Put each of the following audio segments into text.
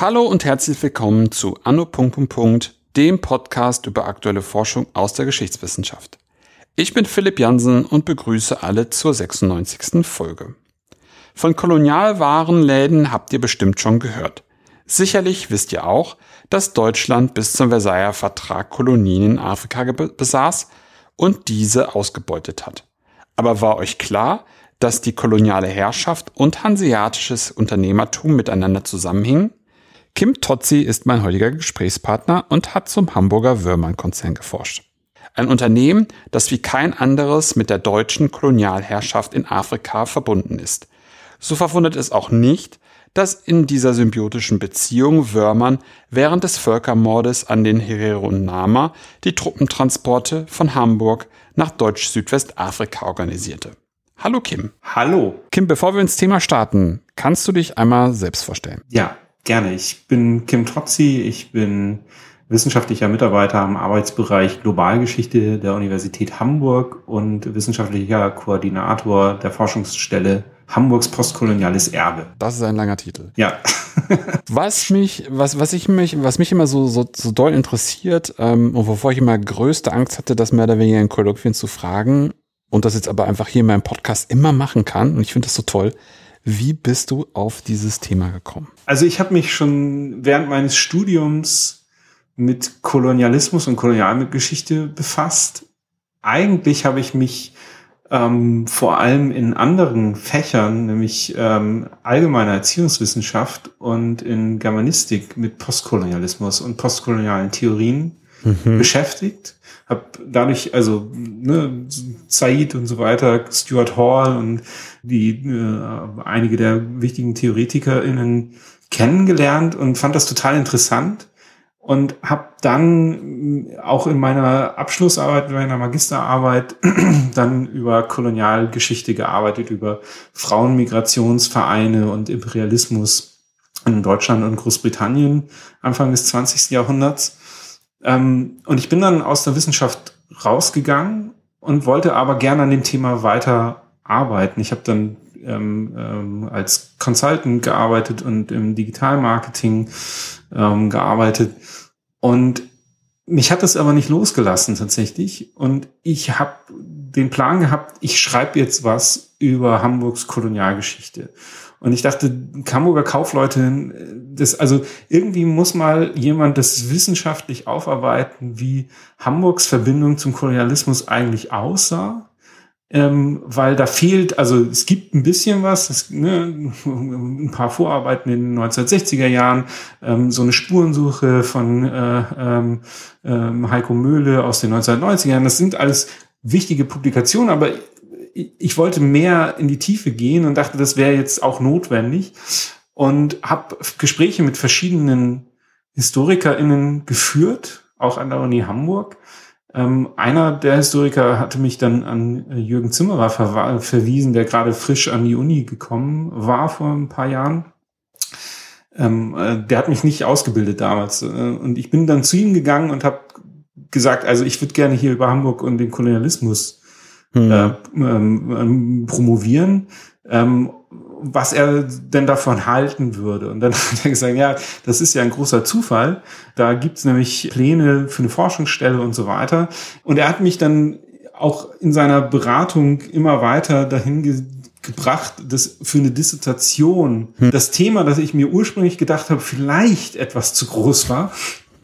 Hallo und herzlich willkommen zu Anno. dem Podcast über aktuelle Forschung aus der Geschichtswissenschaft. Ich bin Philipp Jansen und begrüße alle zur 96. Folge. Von Kolonialwarenläden habt ihr bestimmt schon gehört. Sicherlich wisst ihr auch, dass Deutschland bis zum Versailler Vertrag Kolonien in Afrika besaß und diese ausgebeutet hat. Aber war euch klar, dass die koloniale Herrschaft und hanseatisches Unternehmertum miteinander zusammenhingen? Kim Totzi ist mein heutiger Gesprächspartner und hat zum Hamburger Wörmann-Konzern geforscht. Ein Unternehmen, das wie kein anderes mit der deutschen Kolonialherrschaft in Afrika verbunden ist. So verwundert es auch nicht, dass in dieser symbiotischen Beziehung Wörmann während des Völkermordes an den Herero Nama die Truppentransporte von Hamburg nach Deutsch-Südwestafrika organisierte. Hallo Kim. Hallo. Kim, bevor wir ins Thema starten, kannst du dich einmal selbst vorstellen? Ja, Gerne. Ich bin Kim Trotzi. Ich bin wissenschaftlicher Mitarbeiter im Arbeitsbereich Globalgeschichte der Universität Hamburg und wissenschaftlicher Koordinator der Forschungsstelle Hamburgs postkoloniales Erbe. Das ist ein langer Titel. Ja. was mich, was, was ich mich, was mich immer so, so, so doll interessiert, ähm, und wovor ich immer größte Angst hatte, das mehr oder weniger in Kolloquien zu fragen, und das jetzt aber einfach hier in meinem Podcast immer machen kann, und ich finde das so toll, wie bist du auf dieses Thema gekommen? Also ich habe mich schon während meines Studiums mit Kolonialismus und Kolonialgeschichte befasst. Eigentlich habe ich mich ähm, vor allem in anderen Fächern, nämlich ähm, allgemeiner Erziehungswissenschaft und in Germanistik mit Postkolonialismus und postkolonialen Theorien mhm. beschäftigt habe dadurch, also ne, Said und so weiter, Stuart Hall und die äh, einige der wichtigen TheoretikerInnen kennengelernt und fand das total interessant und habe dann auch in meiner Abschlussarbeit, in meiner Magisterarbeit dann über Kolonialgeschichte gearbeitet, über Frauenmigrationsvereine und Imperialismus in Deutschland und Großbritannien Anfang des 20. Jahrhunderts ähm, und ich bin dann aus der Wissenschaft rausgegangen und wollte aber gerne an dem Thema weiter arbeiten. Ich habe dann ähm, ähm, als Consultant gearbeitet und im Digitalmarketing ähm, gearbeitet. Und mich hat das aber nicht losgelassen tatsächlich. Und ich habe den Plan gehabt, ich schreibe jetzt was über Hamburgs Kolonialgeschichte. Und ich dachte, Hamburger Kaufleute, das, also irgendwie muss mal jemand das wissenschaftlich aufarbeiten, wie Hamburgs Verbindung zum Kolonialismus eigentlich aussah. Ähm, weil da fehlt, also es gibt ein bisschen was, das, ne, ein paar Vorarbeiten in den 1960er Jahren, ähm, so eine Spurensuche von äh, ähm, Heiko Möhle aus den 1990er Jahren, das sind alles wichtige Publikationen, aber ich wollte mehr in die Tiefe gehen und dachte, das wäre jetzt auch notwendig und habe Gespräche mit verschiedenen HistorikerInnen geführt, auch an der Uni Hamburg. Ähm, einer der Historiker hatte mich dann an Jürgen Zimmerer ver verwiesen, der gerade frisch an die Uni gekommen war vor ein paar Jahren. Ähm, äh, der hat mich nicht ausgebildet damals. Äh, und ich bin dann zu ihm gegangen und habe gesagt, also ich würde gerne hier über Hamburg und den Kolonialismus hm. äh, ähm, ähm, promovieren, ähm, was er denn davon halten würde. Und dann hat er gesagt, ja, das ist ja ein großer Zufall. Da gibt's nämlich Pläne für eine Forschungsstelle und so weiter. Und er hat mich dann auch in seiner Beratung immer weiter dahin ge gebracht, dass für eine Dissertation hm. das Thema, das ich mir ursprünglich gedacht habe, vielleicht etwas zu groß war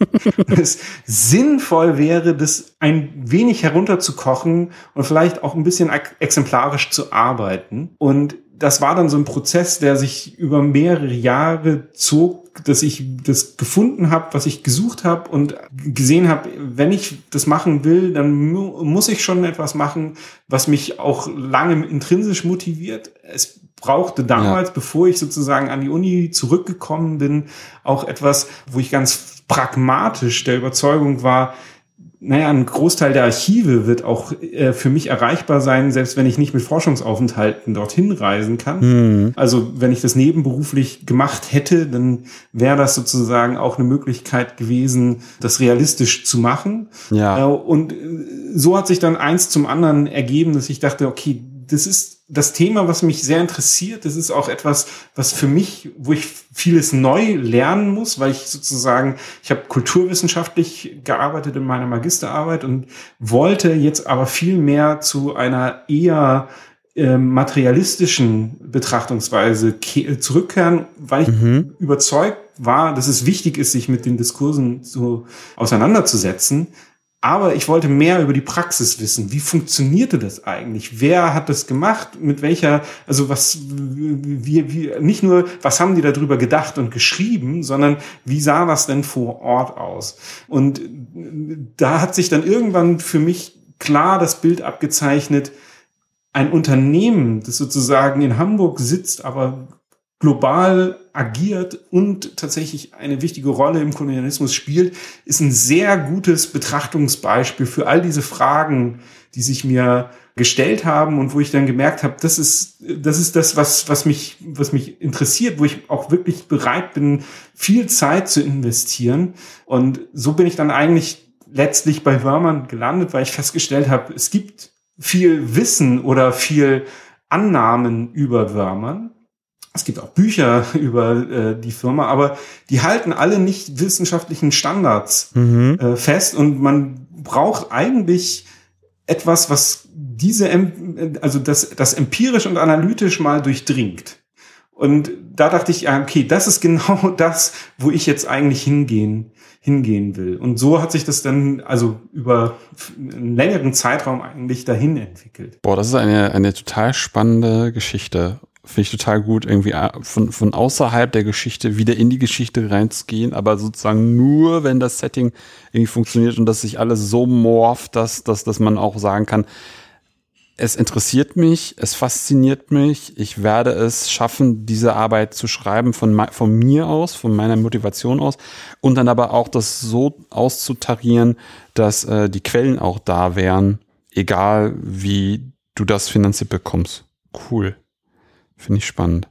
es sinnvoll wäre, das ein wenig herunterzukochen und vielleicht auch ein bisschen exemplarisch zu arbeiten. Und das war dann so ein Prozess, der sich über mehrere Jahre zog, dass ich das gefunden habe, was ich gesucht habe und gesehen habe, wenn ich das machen will, dann muss ich schon etwas machen, was mich auch lange intrinsisch motiviert. Es brauchte damals, ja. bevor ich sozusagen an die Uni zurückgekommen bin, auch etwas, wo ich ganz pragmatisch der Überzeugung war, naja, ein Großteil der Archive wird auch äh, für mich erreichbar sein, selbst wenn ich nicht mit Forschungsaufenthalten dorthin reisen kann. Mhm. Also wenn ich das nebenberuflich gemacht hätte, dann wäre das sozusagen auch eine Möglichkeit gewesen, das realistisch zu machen. Ja. Äh, und so hat sich dann eins zum anderen ergeben, dass ich dachte, okay, das ist das Thema, was mich sehr interessiert. Das ist auch etwas, was für mich, wo ich vieles neu lernen muss, weil ich sozusagen, ich habe kulturwissenschaftlich gearbeitet in meiner Magisterarbeit und wollte jetzt aber viel mehr zu einer eher äh, materialistischen Betrachtungsweise zurückkehren, weil ich mhm. überzeugt war, dass es wichtig ist, sich mit den Diskursen so auseinanderzusetzen. Aber ich wollte mehr über die Praxis wissen. Wie funktionierte das eigentlich? Wer hat das gemacht? Mit welcher, also was, wie, wie, nicht nur, was haben die darüber gedacht und geschrieben, sondern wie sah das denn vor Ort aus? Und da hat sich dann irgendwann für mich klar das Bild abgezeichnet, ein Unternehmen, das sozusagen in Hamburg sitzt, aber global agiert und tatsächlich eine wichtige Rolle im Kolonialismus spielt, ist ein sehr gutes Betrachtungsbeispiel für all diese Fragen, die sich mir gestellt haben und wo ich dann gemerkt habe, das ist das ist das was was mich was mich interessiert, wo ich auch wirklich bereit bin, viel Zeit zu investieren. Und so bin ich dann eigentlich letztlich bei Wörmann gelandet, weil ich festgestellt habe, es gibt viel Wissen oder viel Annahmen über Wörmann es gibt auch Bücher über äh, die Firma, aber die halten alle nicht wissenschaftlichen Standards mhm. äh, fest und man braucht eigentlich etwas, was diese, also das, das empirisch und analytisch mal durchdringt. Und da dachte ich, ja, okay, das ist genau das, wo ich jetzt eigentlich hingehen, hingehen will. Und so hat sich das dann also über einen längeren Zeitraum eigentlich dahin entwickelt. Boah, das ist eine, eine total spannende Geschichte. Finde ich total gut, irgendwie äh, von, von außerhalb der Geschichte wieder in die Geschichte reinzugehen, aber sozusagen nur, wenn das Setting irgendwie funktioniert und dass sich alles so morpht, dass, dass, dass man auch sagen kann, es interessiert mich, es fasziniert mich, ich werde es schaffen, diese Arbeit zu schreiben von, von mir aus, von meiner Motivation aus und dann aber auch das so auszutarieren, dass äh, die Quellen auch da wären, egal wie du das finanziert bekommst. Cool. Finde ich spannend.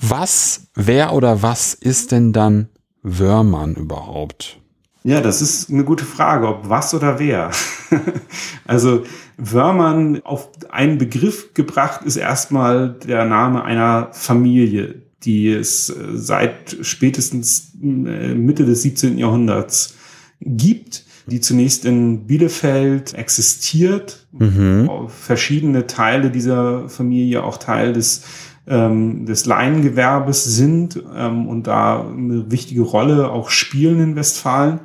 Was, wer oder was ist denn dann Wörmann überhaupt? Ja, das ist eine gute Frage, ob was oder wer. also Wörmann auf einen Begriff gebracht ist erstmal der Name einer Familie, die es äh, seit spätestens äh, Mitte des 17. Jahrhunderts gibt, die zunächst in Bielefeld existiert. Mhm. Verschiedene Teile dieser Familie auch Teil des ähm, des Laiengewerbes sind ähm, und da eine wichtige Rolle auch spielen in Westfalen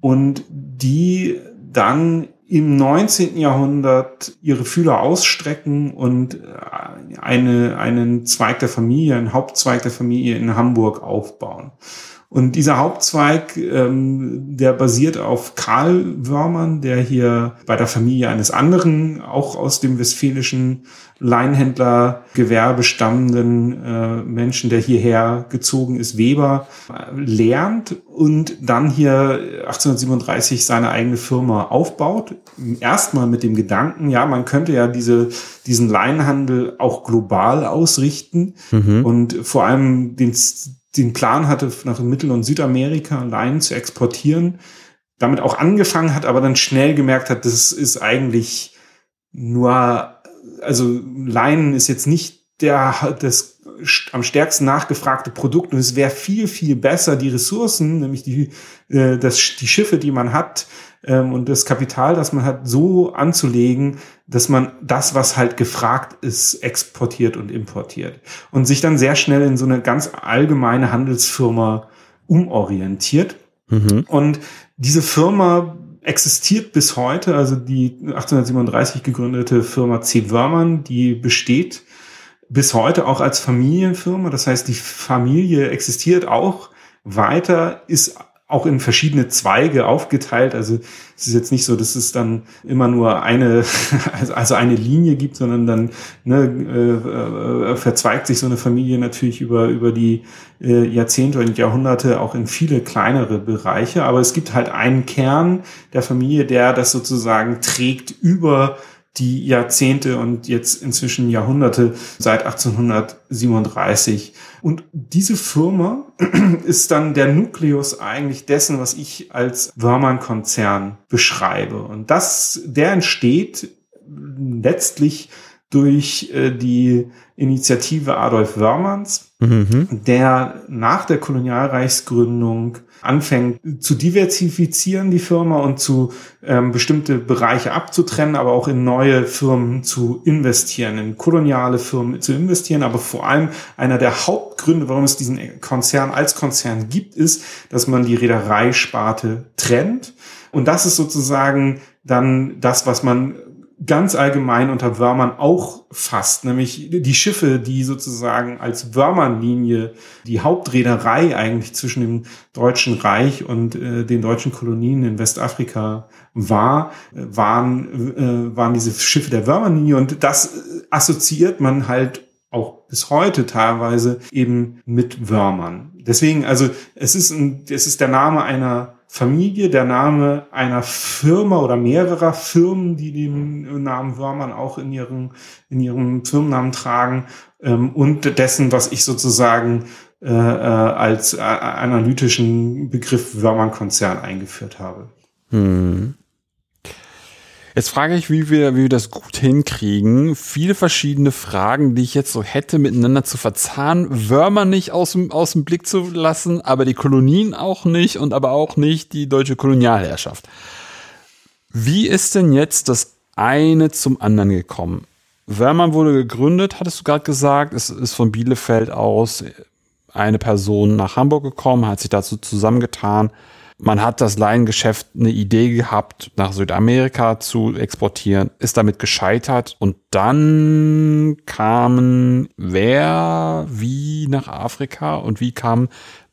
und die dann im 19. Jahrhundert ihre Fühler ausstrecken und äh, eine, einen Zweig der Familie, einen Hauptzweig der Familie in Hamburg aufbauen. Und dieser Hauptzweig, ähm, der basiert auf Karl Wörmann, der hier bei der Familie eines anderen, auch aus dem westfälischen Leinhändlergewerbe stammenden äh, Menschen, der hierher gezogen ist, Weber, äh, lernt und dann hier 1837 seine eigene Firma aufbaut. Erstmal mit dem Gedanken, ja, man könnte ja diese, diesen Leinhandel auch global ausrichten mhm. und vor allem den den Plan hatte, nach Mittel- und Südamerika Leinen zu exportieren, damit auch angefangen hat, aber dann schnell gemerkt hat, das ist eigentlich nur, also Leinen ist jetzt nicht der, das am stärksten nachgefragte Produkt und es wäre viel, viel besser, die Ressourcen, nämlich die, äh, das, die Schiffe, die man hat, ähm, und das Kapital, das man hat, so anzulegen, dass man das, was halt gefragt ist, exportiert und importiert. Und sich dann sehr schnell in so eine ganz allgemeine Handelsfirma umorientiert. Mhm. Und diese Firma existiert bis heute, also die 1837 gegründete Firma C. Wörmann, die besteht bis heute auch als Familienfirma. Das heißt, die Familie existiert auch weiter, ist auch in verschiedene Zweige aufgeteilt. Also es ist jetzt nicht so, dass es dann immer nur eine, also eine Linie gibt, sondern dann ne, äh, verzweigt sich so eine Familie natürlich über, über die äh, Jahrzehnte und Jahrhunderte auch in viele kleinere Bereiche. Aber es gibt halt einen Kern der Familie, der das sozusagen trägt über die Jahrzehnte und jetzt inzwischen Jahrhunderte seit 1837. Und diese Firma ist dann der Nukleus eigentlich dessen, was ich als Wörmann-Konzern beschreibe. Und das, der entsteht letztlich durch äh, die Initiative Adolf Wörmanns, mhm. der nach der Kolonialreichsgründung anfängt zu diversifizieren, die Firma, und zu ähm, bestimmte Bereiche abzutrennen, aber auch in neue Firmen zu investieren, in koloniale Firmen zu investieren. Aber vor allem einer der Hauptgründe, warum es diesen Konzern als Konzern gibt, ist, dass man die Reedereisparte trennt. Und das ist sozusagen dann das, was man ganz allgemein unter Wörmern auch fasst, nämlich die Schiffe, die sozusagen als Wörmernlinie die Hauptreederei eigentlich zwischen dem Deutschen Reich und äh, den deutschen Kolonien in Westafrika war, waren, äh, waren diese Schiffe der Wörmernlinie und das assoziiert man halt auch bis heute teilweise eben mit Wörmern. Deswegen, also es ist ein, es ist der Name einer Familie, der Name einer Firma oder mehrerer Firmen, die den Namen Wörmann auch in ihrem, in ihrem Firmennamen tragen ähm, und dessen, was ich sozusagen äh, äh, als äh, analytischen Begriff Wörmann-Konzern eingeführt habe. Hm. Jetzt frage ich, wie wir, wie wir das gut hinkriegen. Viele verschiedene Fragen, die ich jetzt so hätte, miteinander zu verzahnen. Wörmer nicht aus dem, aus dem Blick zu lassen, aber die Kolonien auch nicht und aber auch nicht die deutsche Kolonialherrschaft. Wie ist denn jetzt das eine zum anderen gekommen? Wörmann wurde gegründet, hattest du gerade gesagt. Es ist von Bielefeld aus eine Person nach Hamburg gekommen, hat sich dazu zusammengetan man hat das Laiengeschäft eine Idee gehabt, nach Südamerika zu exportieren, ist damit gescheitert und dann kamen wer, wie nach Afrika und wie kamen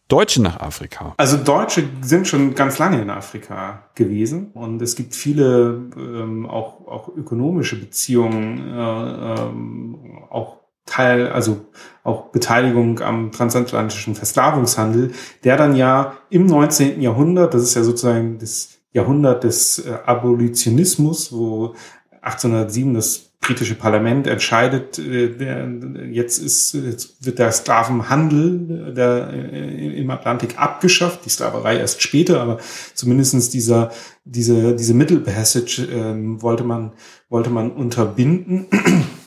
Deutsche nach Afrika? Also Deutsche sind schon ganz lange in Afrika gewesen und es gibt viele ähm, auch, auch ökonomische Beziehungen, äh, ähm, auch Teil, also auch Beteiligung am transatlantischen Versklavungshandel, der dann ja im 19. Jahrhundert, das ist ja sozusagen das Jahrhundert des äh, Abolitionismus, wo 1807 das britische Parlament entscheidet, äh, jetzt ist, jetzt wird der Sklavenhandel der, äh, im Atlantik abgeschafft, die Sklaverei erst später, aber zumindestens dieser, diese, diese Middle Passage äh, wollte man, wollte man unterbinden.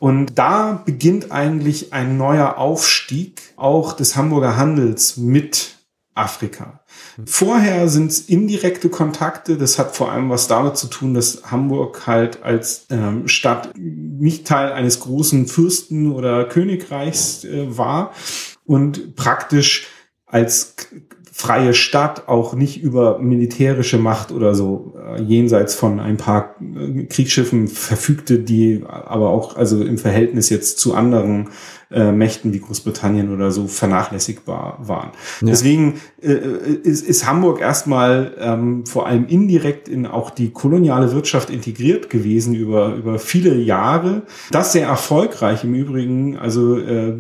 Und da beginnt eigentlich ein neuer Aufstieg auch des Hamburger Handels mit Afrika. Vorher sind es indirekte Kontakte. Das hat vor allem was damit zu tun, dass Hamburg halt als ähm, Stadt nicht Teil eines großen Fürsten oder Königreichs äh, war und praktisch als freie Stadt auch nicht über militärische Macht oder so äh, jenseits von ein paar äh, Kriegsschiffen verfügte, die aber auch also im Verhältnis jetzt zu anderen äh, Mächten wie Großbritannien oder so vernachlässigbar waren. Ja. Deswegen äh, ist, ist Hamburg erstmal ähm, vor allem indirekt in auch die koloniale Wirtschaft integriert gewesen über, über viele Jahre. Das sehr erfolgreich im Übrigen. Also äh,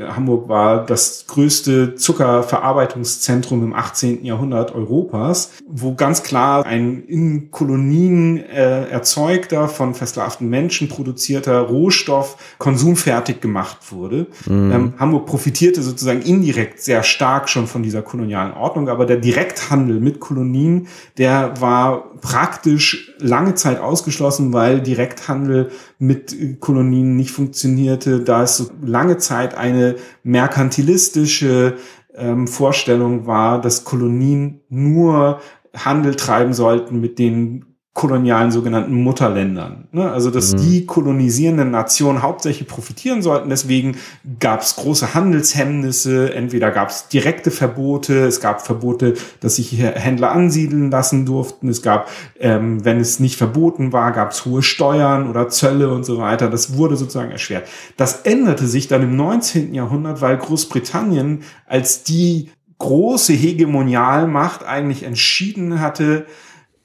Hamburg war das größte Zuckerverarbeitungszentrum im 18. Jahrhundert Europas, wo ganz klar ein in Kolonien äh, erzeugter, von versklavten Menschen produzierter Rohstoff konsumfertig gemacht wurde. Mhm. Ähm, Hamburg profitierte sozusagen indirekt sehr stark schon von dieser kolonialen Ordnung, aber der Direkthandel mit Kolonien, der war praktisch lange Zeit ausgeschlossen, weil Direkthandel mit Kolonien nicht funktionierte, da es so lange Zeit eine merkantilistische ähm, Vorstellung war, dass Kolonien nur Handel treiben sollten mit den kolonialen sogenannten Mutterländern. Ne? Also dass mhm. die kolonisierenden Nationen hauptsächlich profitieren sollten. Deswegen gab es große Handelshemmnisse. Entweder gab es direkte Verbote, es gab Verbote, dass sich hier Händler ansiedeln lassen durften. Es gab, ähm, wenn es nicht verboten war, gab es hohe Steuern oder Zölle und so weiter. Das wurde sozusagen erschwert. Das änderte sich dann im 19. Jahrhundert, weil Großbritannien als die große Hegemonialmacht eigentlich entschieden hatte,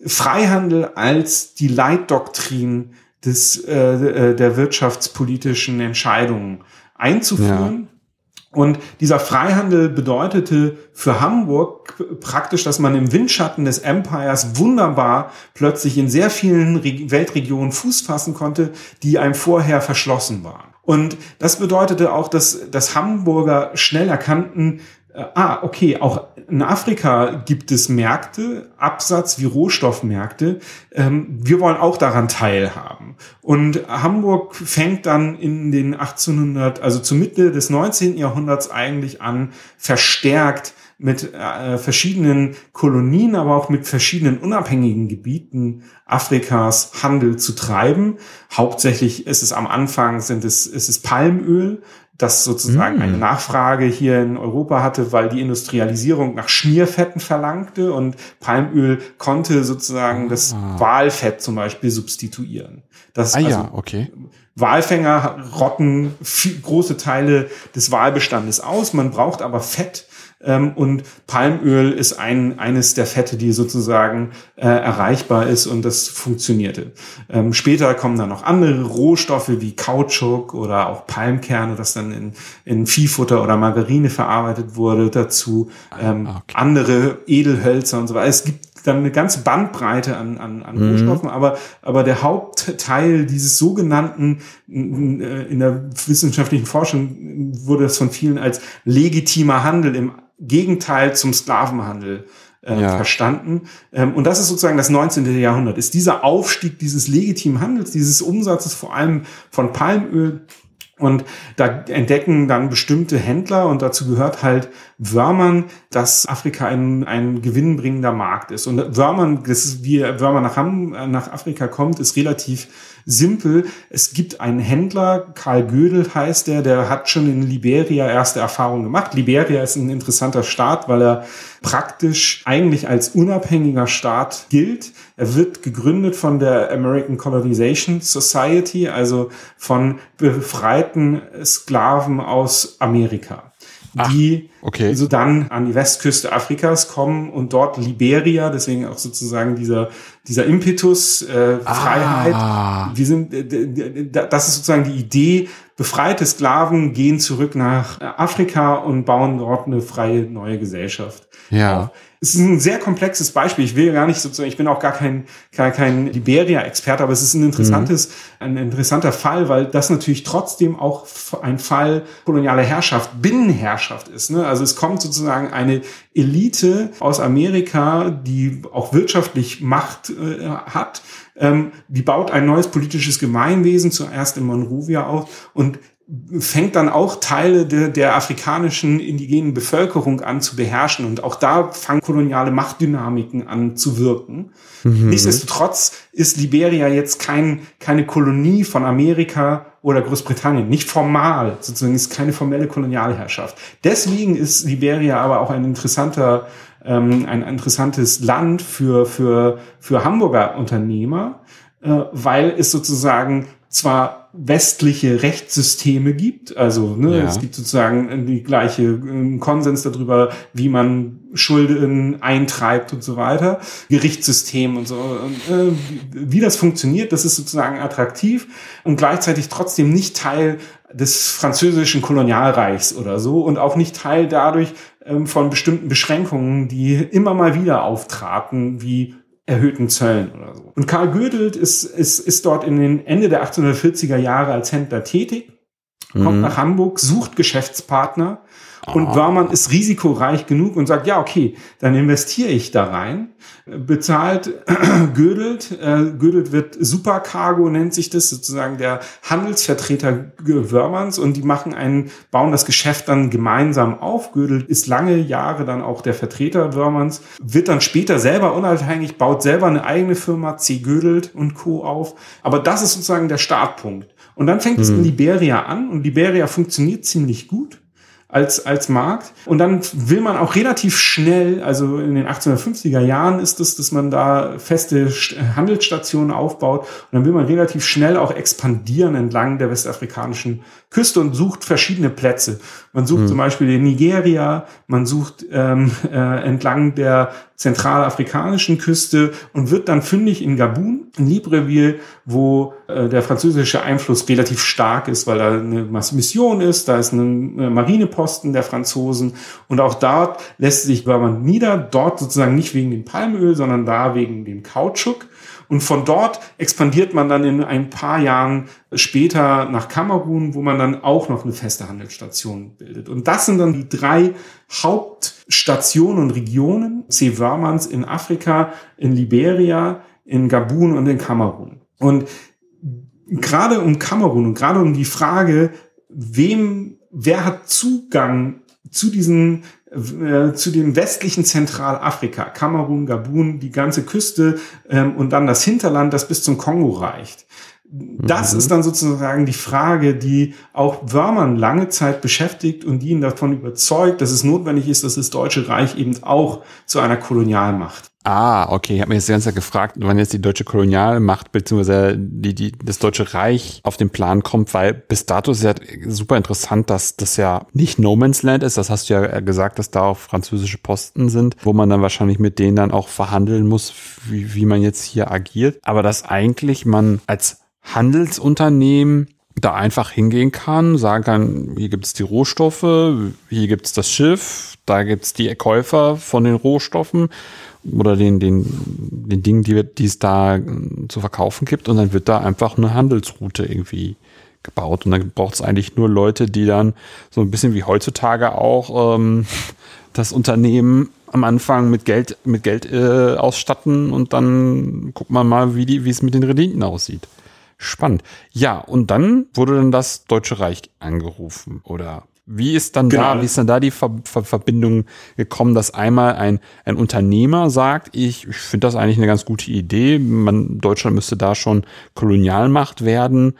Freihandel als die Leitdoktrin des, äh, äh der wirtschaftspolitischen Entscheidungen einzuführen. Ja. Und dieser Freihandel bedeutete für Hamburg praktisch, dass man im Windschatten des Empires wunderbar plötzlich in sehr vielen Weltregionen Fuß fassen konnte, die einem vorher verschlossen waren. Und das bedeutete auch, dass, dass Hamburger schnell erkannten, ah, okay, auch in Afrika gibt es Märkte, Absatz wie Rohstoffmärkte. Ähm, wir wollen auch daran teilhaben. Und Hamburg fängt dann in den 1800, also zur Mitte des 19. Jahrhunderts eigentlich an, verstärkt mit äh, verschiedenen Kolonien, aber auch mit verschiedenen unabhängigen Gebieten Afrikas Handel zu treiben. Hauptsächlich ist es am Anfang sind es, ist es Palmöl, das sozusagen mm. eine Nachfrage hier in Europa hatte, weil die Industrialisierung nach Schmierfetten verlangte und Palmöl konnte sozusagen das ah. Walfett zum Beispiel substituieren. Das ah also ja, okay. Walfänger rotten große Teile des Walbestandes aus. Man braucht aber Fett und Palmöl ist ein, eines der Fette, die sozusagen äh, erreichbar ist und das funktionierte. Ähm, später kommen dann noch andere Rohstoffe wie Kautschuk oder auch Palmkerne, das dann in, in Viehfutter oder Margarine verarbeitet wurde, dazu ähm, ah, okay. andere Edelhölzer und so weiter. Es gibt dann eine ganze Bandbreite an, an, an mhm. Rohstoffen, aber, aber der Hauptteil dieses sogenannten, äh, in der wissenschaftlichen Forschung wurde das von vielen als legitimer Handel im Gegenteil zum Sklavenhandel äh, ja. verstanden. Ähm, und das ist sozusagen das 19. Jahrhundert, ist dieser Aufstieg dieses legitimen Handels, dieses Umsatzes vor allem von Palmöl. Und da entdecken dann bestimmte Händler, und dazu gehört halt Wörmern, dass Afrika ein, ein gewinnbringender Markt ist. Und Wörmern, das ist wie Wörmer nach, nach Afrika kommt, ist relativ simpel. Es gibt einen Händler, Karl Gödel heißt der, der hat schon in Liberia erste Erfahrungen gemacht. Liberia ist ein interessanter Staat, weil er praktisch eigentlich als unabhängiger Staat gilt. Er wird gegründet von der American Colonization Society, also von befreiten Sklaven aus Amerika die Ach, okay. so dann an die Westküste Afrikas kommen und dort Liberia, deswegen auch sozusagen dieser dieser Impetus äh, ah. Freiheit. Wir sind, das ist sozusagen die Idee. Befreite Sklaven gehen zurück nach Afrika und bauen dort eine freie neue Gesellschaft. Ja. Es ist ein sehr komplexes Beispiel. Ich will gar nicht sozusagen, ich bin auch gar kein, kein, kein Liberia-Experte, aber es ist ein interessantes, mhm. ein interessanter Fall, weil das natürlich trotzdem auch ein Fall kolonialer Herrschaft, Binnenherrschaft ist. Ne? Also es kommt sozusagen eine Elite aus Amerika, die auch wirtschaftlich Macht äh, hat, ähm, die baut ein neues politisches Gemeinwesen, zuerst in Monrovia auf und fängt dann auch Teile der, der afrikanischen indigenen Bevölkerung an zu beherrschen. Und auch da fangen koloniale Machtdynamiken an zu wirken. Mhm. Nichtsdestotrotz ist Liberia jetzt kein, keine Kolonie von Amerika oder Großbritannien. Nicht formal, sozusagen ist keine formelle Kolonialherrschaft. Deswegen ist Liberia aber auch ein interessanter, ähm, ein interessantes Land für, für, für Hamburger Unternehmer, äh, weil es sozusagen zwar westliche Rechtssysteme gibt. Also ne, ja. es gibt sozusagen die gleiche äh, Konsens darüber, wie man Schulden eintreibt und so weiter, Gerichtssystem und so. Und, äh, wie das funktioniert, das ist sozusagen attraktiv und gleichzeitig trotzdem nicht Teil des französischen Kolonialreichs oder so und auch nicht Teil dadurch ähm, von bestimmten Beschränkungen, die immer mal wieder auftraten, wie erhöhten Zöllen oder so. Und Karl Gödelt ist, ist, ist dort in den Ende der 1840er Jahre als Händler tätig, kommt mhm. nach Hamburg, sucht Geschäftspartner und oh. Wörmann ist risikoreich genug und sagt, ja, okay, dann investiere ich da rein, bezahlt Gödelt, äh, Gödelt wird Supercargo, nennt sich das, sozusagen der Handelsvertreter Wörmanns und die machen einen, bauen das Geschäft dann gemeinsam auf. Gödelt ist lange Jahre dann auch der Vertreter Wörmanns, wird dann später selber unabhängig, baut selber eine eigene Firma, C. Gödelt und Co. auf. Aber das ist sozusagen der Startpunkt. Und dann fängt mhm. es in Liberia an und Liberia funktioniert ziemlich gut als, als Markt. Und dann will man auch relativ schnell, also in den 1850er Jahren ist es, dass man da feste Handelsstationen aufbaut. Und dann will man relativ schnell auch expandieren entlang der westafrikanischen Küste und sucht verschiedene Plätze. Man sucht hm. zum Beispiel in Nigeria, man sucht ähm, äh, entlang der zentralafrikanischen Küste und wird dann fündig in Gabun, in Libreville, wo äh, der französische Einfluss relativ stark ist, weil da eine Mission ist, da ist ein Marineposten der Franzosen und auch dort lässt sich man nieder, dort sozusagen nicht wegen dem Palmöl, sondern da wegen dem Kautschuk. Und von dort expandiert man dann in ein paar Jahren später nach Kamerun, wo man dann auch noch eine feste Handelsstation bildet. Und das sind dann die drei Hauptstationen und Regionen C. Wörmanns in Afrika, in Liberia, in Gabun und in Kamerun. Und gerade um Kamerun und gerade um die Frage, wem, wer hat Zugang zu diesen äh, zu dem westlichen Zentralafrika, Kamerun, Gabun, die ganze Küste ähm, und dann das Hinterland, das bis zum Kongo reicht. Das mhm. ist dann sozusagen die Frage, die auch Wörmann lange Zeit beschäftigt und die ihn davon überzeugt, dass es notwendig ist, dass das Deutsche Reich eben auch zu einer Kolonialmacht Ah, okay. Ich habe mir jetzt die ganze Zeit gefragt, wann jetzt die deutsche Kolonialmacht bzw. Die, die, das Deutsche Reich auf den Plan kommt, weil bis dato ist ja super interessant, dass das ja nicht No Man's Land ist. Das hast du ja gesagt, dass da auch französische Posten sind, wo man dann wahrscheinlich mit denen dann auch verhandeln muss, wie, wie man jetzt hier agiert. Aber dass eigentlich man als Handelsunternehmen da einfach hingehen kann, sagen kann, hier gibt es die Rohstoffe, hier gibt es das Schiff, da gibt es die Käufer von den Rohstoffen oder den, den, den Dingen, die, die es da äh, zu verkaufen gibt. Und dann wird da einfach eine Handelsroute irgendwie gebaut. Und dann braucht es eigentlich nur Leute, die dann so ein bisschen wie heutzutage auch ähm, das Unternehmen am Anfang mit Geld, mit Geld äh, ausstatten und dann guckt man mal, wie es mit den Renditen aussieht. Spannend. Ja, und dann wurde dann das Deutsche Reich angerufen oder wie ist dann genau. da, wie ist dann da die Ver Ver Verbindung gekommen, dass einmal ein, ein Unternehmer sagt, ich, ich finde das eigentlich eine ganz gute Idee, man, Deutschland müsste da schon Kolonialmacht werden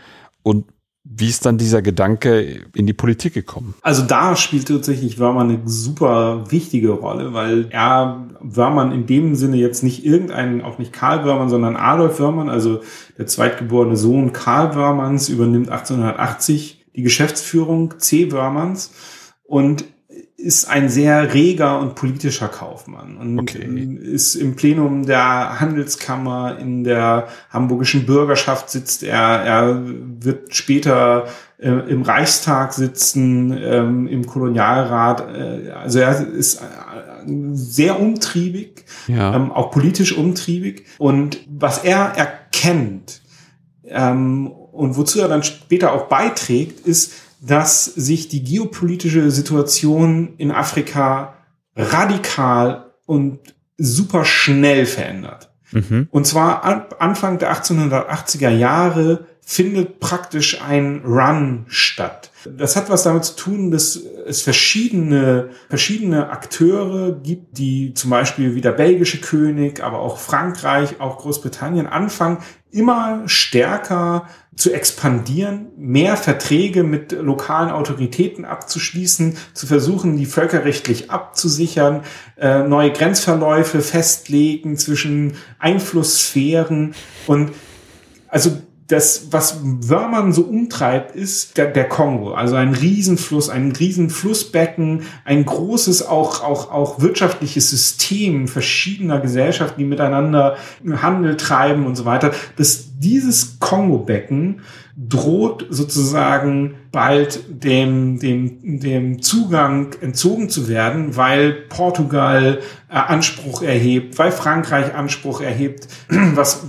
und wie ist dann dieser Gedanke in die Politik gekommen? Also da spielt tatsächlich Wörmann eine super wichtige Rolle, weil er Wörmann in dem Sinne jetzt nicht irgendeinen, auch nicht Karl Wörmann, sondern Adolf Wörmann, also der zweitgeborene Sohn Karl Wörmanns, übernimmt 1880 die Geschäftsführung C. Wörmanns und ist ein sehr reger und politischer Kaufmann und okay. ist im Plenum der Handelskammer in der hamburgischen Bürgerschaft sitzt er. Er wird später äh, im Reichstag sitzen, ähm, im Kolonialrat. Äh, also er ist äh, sehr umtriebig, ja. ähm, auch politisch umtriebig. Und was er erkennt, ähm, und wozu er dann später auch beiträgt, ist, dass sich die geopolitische Situation in Afrika radikal und super schnell verändert. Mhm. Und zwar Anfang der 1880er Jahre findet praktisch ein Run statt. Das hat was damit zu tun, dass es verschiedene, verschiedene Akteure gibt, die zum Beispiel wie der belgische König, aber auch Frankreich, auch Großbritannien anfangen, immer stärker zu expandieren, mehr Verträge mit lokalen Autoritäten abzuschließen, zu versuchen, die völkerrechtlich abzusichern, äh, neue Grenzverläufe festlegen zwischen Einflusssphären und also das, was Wörmann so umtreibt, ist der, der Kongo. Also ein Riesenfluss, ein Riesenflussbecken, ein großes auch, auch, auch wirtschaftliches System verschiedener Gesellschaften, die miteinander Handel treiben und so weiter. Dass dieses Kongo-Becken droht sozusagen bald dem, dem, dem Zugang entzogen zu werden, weil Portugal äh, Anspruch erhebt, weil Frankreich Anspruch erhebt, was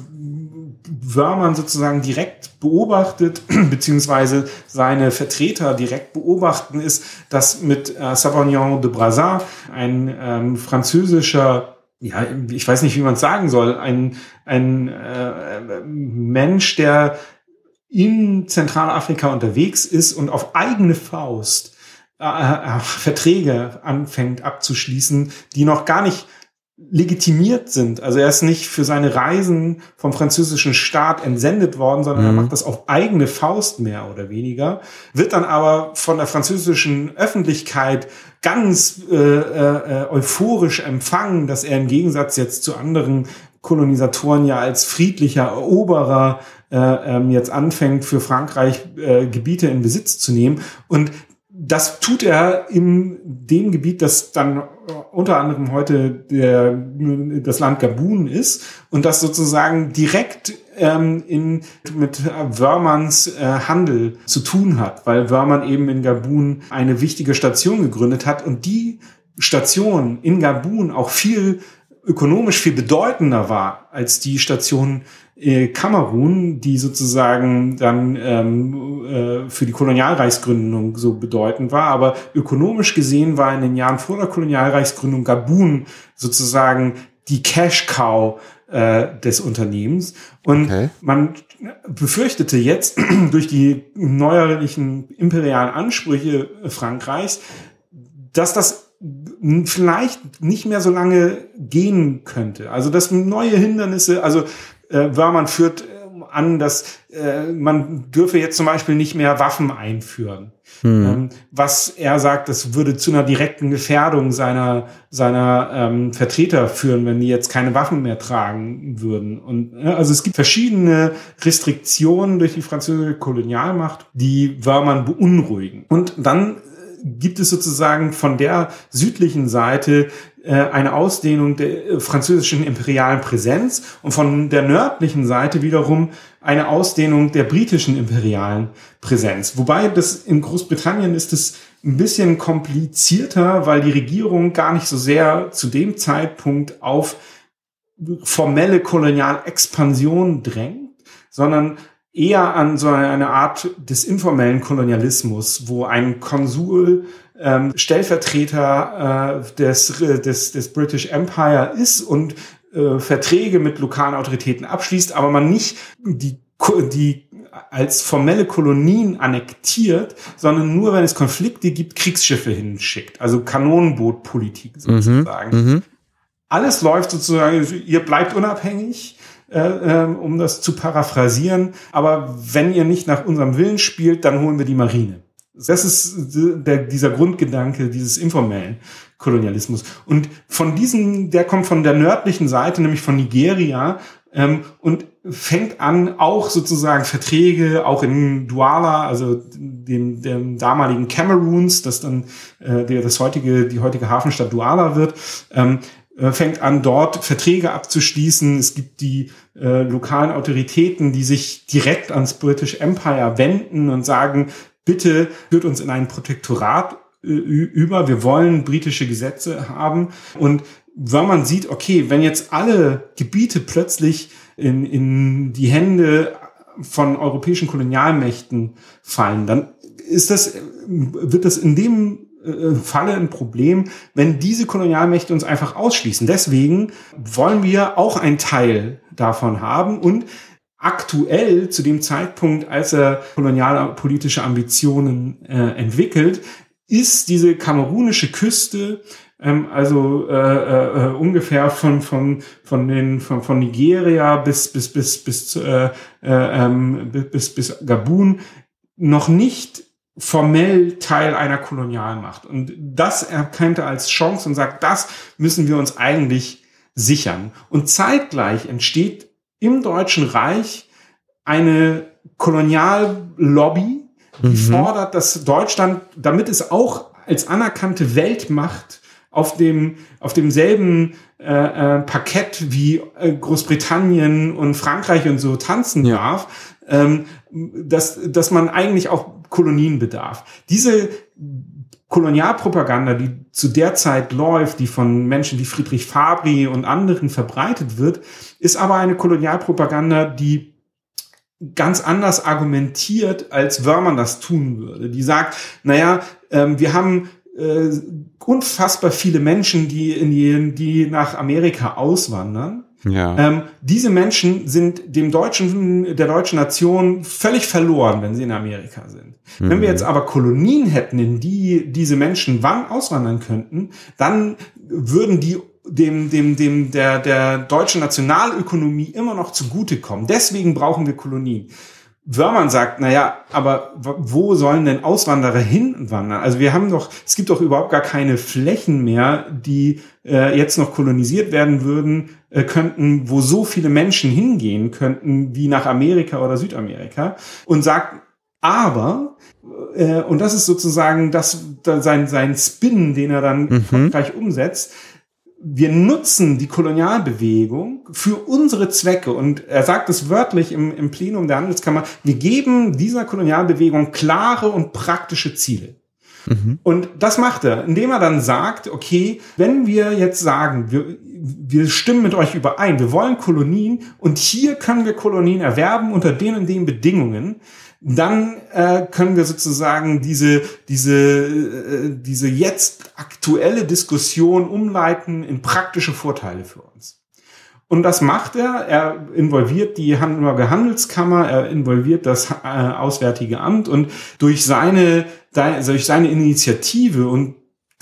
Wörmann sozusagen direkt beobachtet, beziehungsweise seine Vertreter direkt beobachten, ist, dass mit äh, Savagnon de Brazza, ein ähm, französischer, ja, ich weiß nicht, wie man es sagen soll, ein, ein äh, Mensch, der in Zentralafrika unterwegs ist und auf eigene Faust äh, äh, Verträge anfängt abzuschließen, die noch gar nicht legitimiert sind. Also er ist nicht für seine Reisen vom französischen Staat entsendet worden, sondern mhm. er macht das auf eigene Faust mehr oder weniger, wird dann aber von der französischen Öffentlichkeit ganz äh, äh, euphorisch empfangen, dass er im Gegensatz jetzt zu anderen Kolonisatoren ja als friedlicher Eroberer äh, ähm, jetzt anfängt, für Frankreich äh, Gebiete in Besitz zu nehmen. Und das tut er in dem Gebiet, das dann unter anderem heute der, das Land Gabun ist und das sozusagen direkt ähm, in, mit Wörmanns äh, Handel zu tun hat, weil Wörmann eben in Gabun eine wichtige Station gegründet hat und die Station in Gabun auch viel ökonomisch viel bedeutender war als die Station äh, Kamerun, die sozusagen dann ähm, äh, für die Kolonialreichsgründung so bedeutend war. Aber ökonomisch gesehen war in den Jahren vor der Kolonialreichsgründung Gabun sozusagen die Cash Cow äh, des Unternehmens. Und okay. man befürchtete jetzt durch die neuerlichen imperialen Ansprüche Frankreichs, dass das vielleicht nicht mehr so lange gehen könnte. Also dass neue Hindernisse, also äh, Wörmann führt äh, an, dass äh, man dürfe jetzt zum Beispiel nicht mehr Waffen einführen. Hm. Ähm, was er sagt, das würde zu einer direkten Gefährdung seiner, seiner ähm, Vertreter führen, wenn die jetzt keine Waffen mehr tragen würden. Und äh, also es gibt verschiedene Restriktionen durch die französische Kolonialmacht, die Wörmann beunruhigen. Und dann gibt es sozusagen von der südlichen Seite äh, eine Ausdehnung der äh, französischen imperialen Präsenz und von der nördlichen Seite wiederum eine Ausdehnung der britischen imperialen Präsenz. Wobei das in Großbritannien ist es ein bisschen komplizierter, weil die Regierung gar nicht so sehr zu dem Zeitpunkt auf formelle Kolonialexpansion drängt, sondern eher an so eine Art des informellen Kolonialismus, wo ein Konsul ähm, Stellvertreter äh, des, des, des British Empire ist und äh, Verträge mit lokalen Autoritäten abschließt, aber man nicht die, die als formelle Kolonien annektiert, sondern nur, wenn es Konflikte gibt, Kriegsschiffe hinschickt. Also Kanonenbootpolitik mhm. sozusagen. Mhm, Alles läuft sozusagen, ihr bleibt unabhängig, äh, ähm, um das zu paraphrasieren. Aber wenn ihr nicht nach unserem Willen spielt, dann holen wir die Marine. Das ist der, dieser Grundgedanke dieses informellen Kolonialismus. Und von diesem, der kommt von der nördlichen Seite, nämlich von Nigeria, ähm, und fängt an, auch sozusagen Verträge, auch in Douala, also dem, dem damaligen Cameroons, das dann äh, der, das heutige, die heutige Hafenstadt Douala wird, ähm, äh, fängt an, dort Verträge abzuschließen. Es gibt die äh, lokalen Autoritäten, die sich direkt ans British Empire wenden und sagen, bitte führt uns in ein Protektorat äh, über, wir wollen britische Gesetze haben. Und wenn man sieht, okay, wenn jetzt alle Gebiete plötzlich in, in die Hände von europäischen Kolonialmächten fallen, dann ist das, wird das in dem äh, Falle ein Problem, wenn diese Kolonialmächte uns einfach ausschließen. Deswegen wollen wir auch einen Teil davon haben und aktuell zu dem Zeitpunkt, als er kolonialpolitische Ambitionen äh, entwickelt, ist diese kamerunische Küste ähm, also äh, äh, ungefähr von von von den von, von Nigeria bis bis bis bis äh, äh, ähm, bis bis Gabun noch nicht formell Teil einer Kolonialmacht. Und das erkennt er als Chance und sagt, das müssen wir uns eigentlich sichern. Und zeitgleich entsteht im Deutschen Reich eine Koloniallobby, die mhm. fordert, dass Deutschland, damit es auch als anerkannte Weltmacht auf dem auf demselben äh, äh, Parkett wie äh, Großbritannien und Frankreich und so tanzen ja. darf, ähm, dass dass man eigentlich auch Kolonien bedarf. Diese Kolonialpropaganda, die zu der Zeit läuft, die von Menschen wie Friedrich Fabri und anderen verbreitet wird, ist aber eine Kolonialpropaganda, die ganz anders argumentiert, als Wörmann das tun würde. Die sagt, naja, ähm, wir haben äh, unfassbar viele Menschen, die in die, die nach Amerika auswandern. Ja. Ähm, diese Menschen sind dem deutschen, der deutschen Nation völlig verloren, wenn sie in Amerika sind. Mhm. Wenn wir jetzt aber Kolonien hätten, in die diese Menschen wann auswandern könnten, dann würden die dem, dem, dem, der, der deutschen Nationalökonomie immer noch zugutekommen. Deswegen brauchen wir Kolonien. Wörmann sagt, na ja, aber wo sollen denn Auswanderer hinwandern? Also wir haben doch, es gibt doch überhaupt gar keine Flächen mehr, die äh, jetzt noch kolonisiert werden würden, äh, könnten, wo so viele Menschen hingehen könnten, wie nach Amerika oder Südamerika. Und sagt, aber, äh, und das ist sozusagen das, sein, sein Spin, den er dann mhm. gleich umsetzt, wir nutzen die Kolonialbewegung für unsere Zwecke. Und er sagt es wörtlich im, im Plenum der Handelskammer, wir geben dieser Kolonialbewegung klare und praktische Ziele. Mhm. Und das macht er, indem er dann sagt, okay, wenn wir jetzt sagen, wir, wir stimmen mit euch überein, wir wollen Kolonien und hier können wir Kolonien erwerben unter den und den Bedingungen, dann äh, können wir sozusagen diese, diese, äh, diese jetzt aktuelle Diskussion umleiten in praktische Vorteile für uns. Und das macht er. Er involviert die Hamburger Handelskammer, er involviert das äh, Auswärtige Amt und durch seine, durch seine Initiative und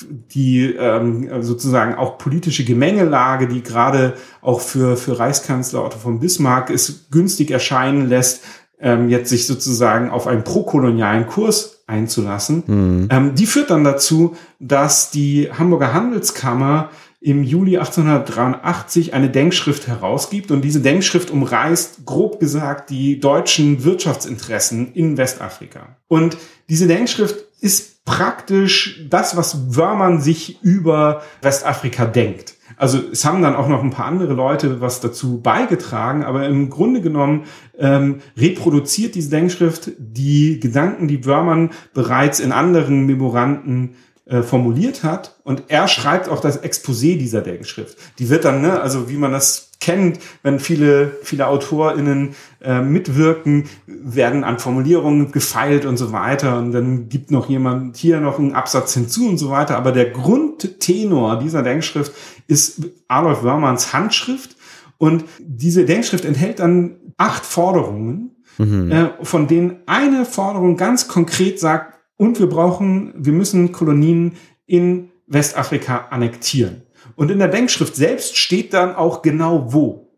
die ähm, sozusagen auch politische Gemengelage, die gerade auch für, für Reichskanzler Otto von Bismarck es günstig erscheinen lässt, ähm, jetzt sich sozusagen auf einen prokolonialen Kurs einzulassen, mhm. ähm, die führt dann dazu, dass die Hamburger Handelskammer im Juli 1883 eine Denkschrift herausgibt und diese Denkschrift umreißt, grob gesagt, die deutschen Wirtschaftsinteressen in Westafrika. Und diese Denkschrift ist praktisch das, was Wörmann sich über Westafrika denkt. Also es haben dann auch noch ein paar andere Leute was dazu beigetragen, aber im Grunde genommen ähm, reproduziert diese Denkschrift die Gedanken, die Wörmann bereits in anderen Memoranden äh, formuliert hat. Und er schreibt auch das Exposé dieser Denkschrift. Die wird dann, ne, also wie man das kennt, wenn viele, viele AutorInnen äh, mitwirken, werden an Formulierungen gefeilt und so weiter. Und dann gibt noch jemand hier noch einen Absatz hinzu und so weiter. Aber der Grundtenor dieser Denkschrift ist Adolf Wörmanns Handschrift. Und diese Denkschrift enthält dann acht Forderungen, mhm. äh, von denen eine Forderung ganz konkret sagt, und wir brauchen, wir müssen Kolonien in Westafrika annektieren. Und in der Denkschrift selbst steht dann auch genau wo.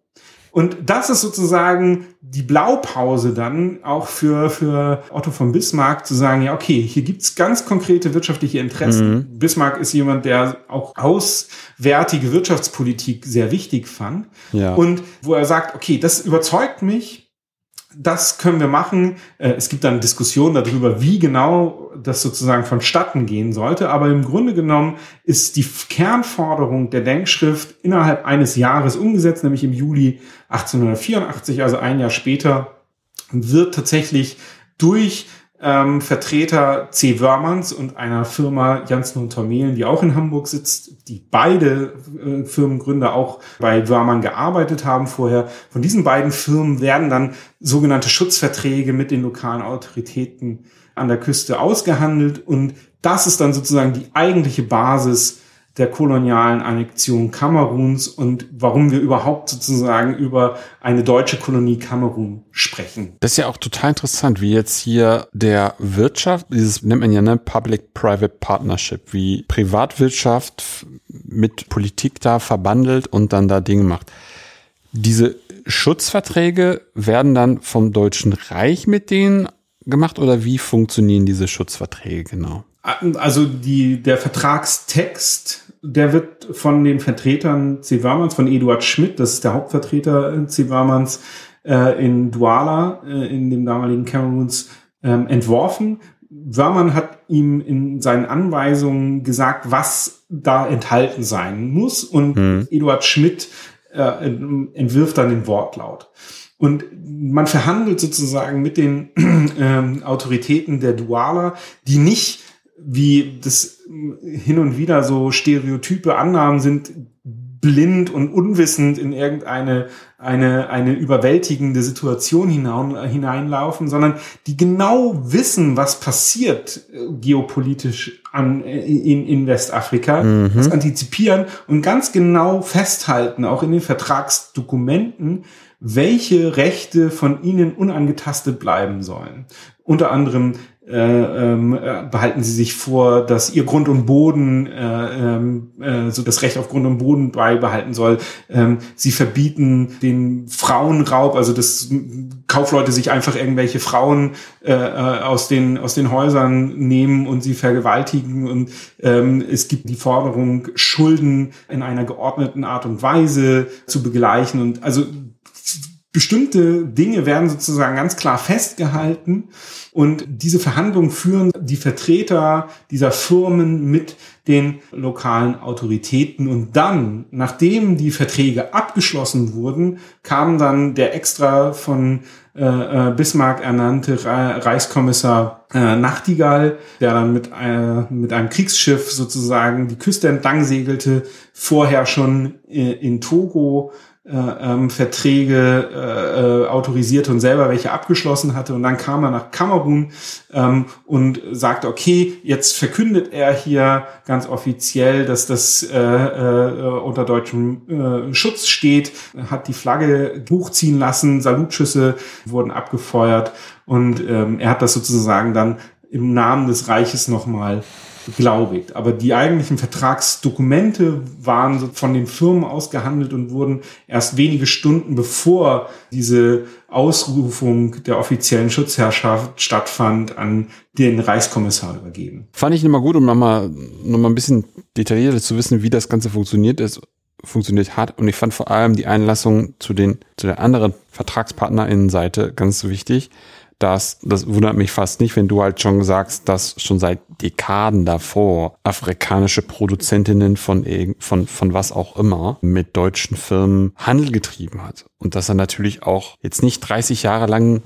Und das ist sozusagen die Blaupause dann auch für, für Otto von Bismarck zu sagen, ja, okay, hier gibt's ganz konkrete wirtschaftliche Interessen. Mhm. Bismarck ist jemand, der auch auswärtige Wirtschaftspolitik sehr wichtig fand. Ja. Und wo er sagt, okay, das überzeugt mich, das können wir machen. Äh, es gibt dann Diskussionen darüber, wie genau das sozusagen vonstatten gehen sollte. Aber im Grunde genommen ist die Kernforderung der Denkschrift innerhalb eines Jahres umgesetzt, nämlich im Juli 1884, also ein Jahr später, wird tatsächlich durch ähm, Vertreter C. Wörmanns und einer Firma Janssen und Tormelen, die auch in Hamburg sitzt, die beide äh, Firmengründer auch bei Wörmann gearbeitet haben vorher. Von diesen beiden Firmen werden dann sogenannte Schutzverträge mit den lokalen Autoritäten an der Küste ausgehandelt und das ist dann sozusagen die eigentliche Basis der kolonialen Annexion Kameruns und warum wir überhaupt sozusagen über eine deutsche Kolonie Kamerun sprechen. Das ist ja auch total interessant, wie jetzt hier der Wirtschaft, dieses nennt man ja ne Public-Private Partnership, wie Privatwirtschaft mit Politik da verbandelt und dann da Dinge macht. Diese Schutzverträge werden dann vom Deutschen Reich mit denen gemacht oder wie funktionieren diese Schutzverträge genau? Also die, der Vertragstext der wird von den Vertretern C. Warmans, von Eduard Schmidt, das ist der Hauptvertreter C. Warmans, äh, in Douala, äh, in dem damaligen Cameroons, ähm, entworfen. Wörmann hat ihm in seinen Anweisungen gesagt, was da enthalten sein muss und mhm. Eduard Schmidt äh, entwirft dann den Wortlaut. Und man verhandelt sozusagen mit den ähm, Autoritäten der Duala, die nicht wie das hin und wieder so stereotype Annahmen sind, blind und unwissend in irgendeine eine, eine überwältigende Situation hinein, hineinlaufen, sondern die genau wissen, was passiert äh, geopolitisch an, in, in Westafrika, mhm. das antizipieren und ganz genau festhalten, auch in den Vertragsdokumenten, welche Rechte von ihnen unangetastet bleiben sollen. Unter anderem äh, ähm, äh, behalten sie sich vor, dass ihr Grund und Boden, äh, ähm, äh, so das Recht auf Grund und Boden beibehalten soll. Ähm, sie verbieten den Frauenraub, also dass Kaufleute sich einfach irgendwelche Frauen äh, äh, aus den aus den Häusern nehmen und sie vergewaltigen und ähm, es gibt die Forderung Schulden in einer geordneten Art und Weise zu begleichen und also bestimmte Dinge werden sozusagen ganz klar festgehalten und diese Verhandlungen führen die Vertreter dieser Firmen mit den lokalen Autoritäten. Und dann, nachdem die Verträge abgeschlossen wurden, kam dann der extra von äh, äh Bismarck ernannte Reichskommissar äh, Nachtigall, der dann mit, äh, mit einem Kriegsschiff sozusagen die Küste entlang segelte, vorher schon äh, in Togo ähm, Verträge äh, äh, autorisierte und selber welche abgeschlossen hatte. Und dann kam er nach Kamerun ähm, und sagte, okay, jetzt verkündet er hier ganz offiziell, dass das äh, äh, unter deutschem äh, Schutz steht, hat die Flagge hochziehen lassen, Salutschüsse wurden abgefeuert und ähm, er hat das sozusagen dann im Namen des Reiches nochmal beglaubigt. Aber die eigentlichen Vertragsdokumente waren von den Firmen ausgehandelt und wurden erst wenige Stunden bevor diese Ausrufung der offiziellen Schutzherrschaft stattfand, an den Reichskommissar übergeben. Fand ich immer gut, um nochmal noch mal ein bisschen detaillierter zu wissen, wie das Ganze funktioniert ist funktioniert hat. Und ich fand vor allem die Einlassung zu den, zu der anderen VertragspartnerInnenseite ganz wichtig, dass, das wundert mich fast nicht, wenn du halt schon sagst, dass schon seit Dekaden davor afrikanische Produzentinnen von, von, von was auch immer mit deutschen Firmen Handel getrieben hat. Und dass er natürlich auch jetzt nicht 30 Jahre lang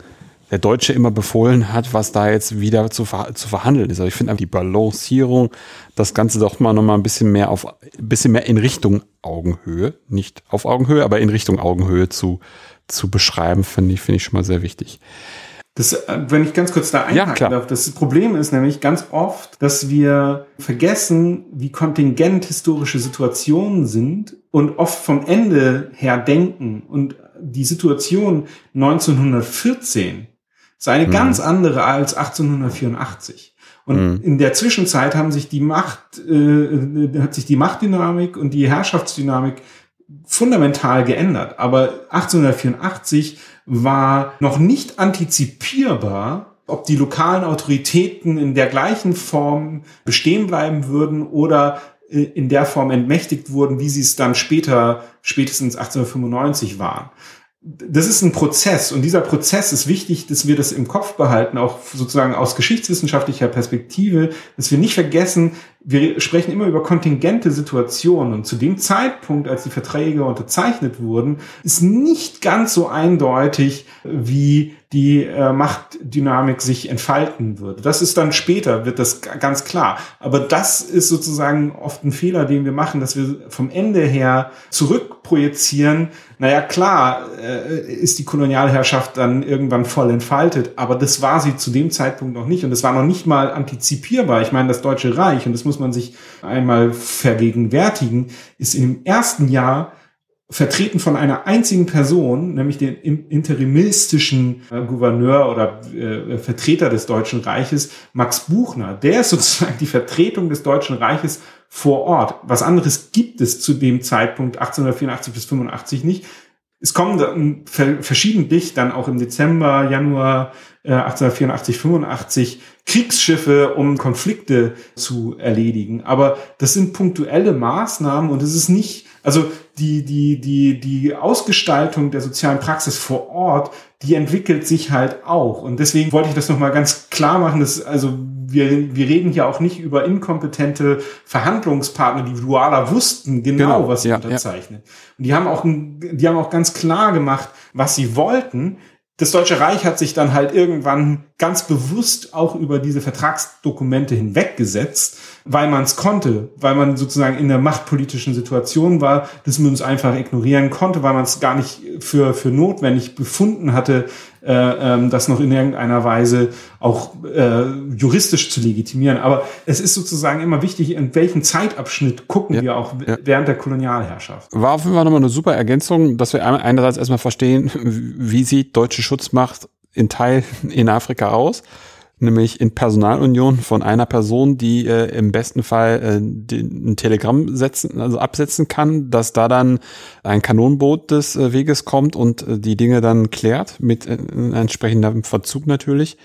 der Deutsche immer befohlen hat, was da jetzt wieder zu, ver zu verhandeln ist. Aber ich finde die Balancierung, das Ganze doch mal noch mal ein bisschen mehr auf, ein bisschen mehr in Richtung Augenhöhe, nicht auf Augenhöhe, aber in Richtung Augenhöhe zu, zu beschreiben, finde ich, finde ich schon mal sehr wichtig. Das, äh, wenn ich ganz kurz da einhaken ja, darf, das Problem ist nämlich ganz oft, dass wir vergessen, wie kontingent historische Situationen sind und oft vom Ende her denken. Und die Situation 1914 ist eine mhm. ganz andere als 1884. Und mhm. in der Zwischenzeit haben sich die Macht, äh, hat sich die Machtdynamik und die Herrschaftsdynamik fundamental geändert. Aber 1884 war noch nicht antizipierbar, ob die lokalen Autoritäten in der gleichen Form bestehen bleiben würden oder äh, in der Form entmächtigt wurden, wie sie es dann später, spätestens 1895 waren das ist ein Prozess und dieser Prozess ist wichtig, dass wir das im Kopf behalten, auch sozusagen aus geschichtswissenschaftlicher Perspektive, dass wir nicht vergessen, wir sprechen immer über kontingente Situationen und zu dem Zeitpunkt, als die Verträge unterzeichnet wurden, ist nicht ganz so eindeutig, wie die äh, Machtdynamik sich entfalten würde. Das ist dann später, wird das ganz klar. Aber das ist sozusagen oft ein Fehler, den wir machen, dass wir vom Ende her zurückprojizieren. Naja, klar äh, ist die Kolonialherrschaft dann irgendwann voll entfaltet, aber das war sie zu dem Zeitpunkt noch nicht und es war noch nicht mal antizipierbar. Ich meine, das Deutsche Reich, und das muss man sich einmal vergegenwärtigen, ist im ersten Jahr vertreten von einer einzigen Person, nämlich den interimistischen äh, Gouverneur oder äh, Vertreter des Deutschen Reiches, Max Buchner. Der ist sozusagen die Vertretung des Deutschen Reiches vor Ort. Was anderes gibt es zu dem Zeitpunkt 1884 bis 85 nicht. Es kommen dann verschiedentlich dann auch im Dezember, Januar äh, 1884, 85 Kriegsschiffe, um Konflikte zu erledigen. Aber das sind punktuelle Maßnahmen und es ist nicht, also die, die, die, die Ausgestaltung der sozialen Praxis vor Ort, die entwickelt sich halt auch. Und deswegen wollte ich das nochmal ganz klar machen, dass, also wir, wir reden hier auch nicht über inkompetente Verhandlungspartner, die Dualer wussten genau, genau was sie ja, unterzeichnen. Ja. Und die haben auch, die haben auch ganz klar gemacht, was sie wollten das Deutsche Reich hat sich dann halt irgendwann ganz bewusst auch über diese Vertragsdokumente hinweggesetzt, weil man es konnte, weil man sozusagen in der machtpolitischen Situation war, dass man es einfach ignorieren konnte, weil man es gar nicht für, für notwendig befunden hatte, äh, ähm, das noch in irgendeiner Weise auch äh, juristisch zu legitimieren. Aber es ist sozusagen immer wichtig, in welchen Zeitabschnitt gucken ja, wir auch ja. während der Kolonialherrschaft. War auf jeden Fall nochmal eine super Ergänzung, dass wir einerseits erstmal verstehen, wie sieht deutsche Schutzmacht in Teil in Afrika aus nämlich in Personalunion von einer Person, die äh, im besten Fall äh, ein Telegramm setzen, also absetzen kann, dass da dann ein Kanonenboot des äh, Weges kommt und äh, die Dinge dann klärt, mit äh, entsprechendem Verzug natürlich.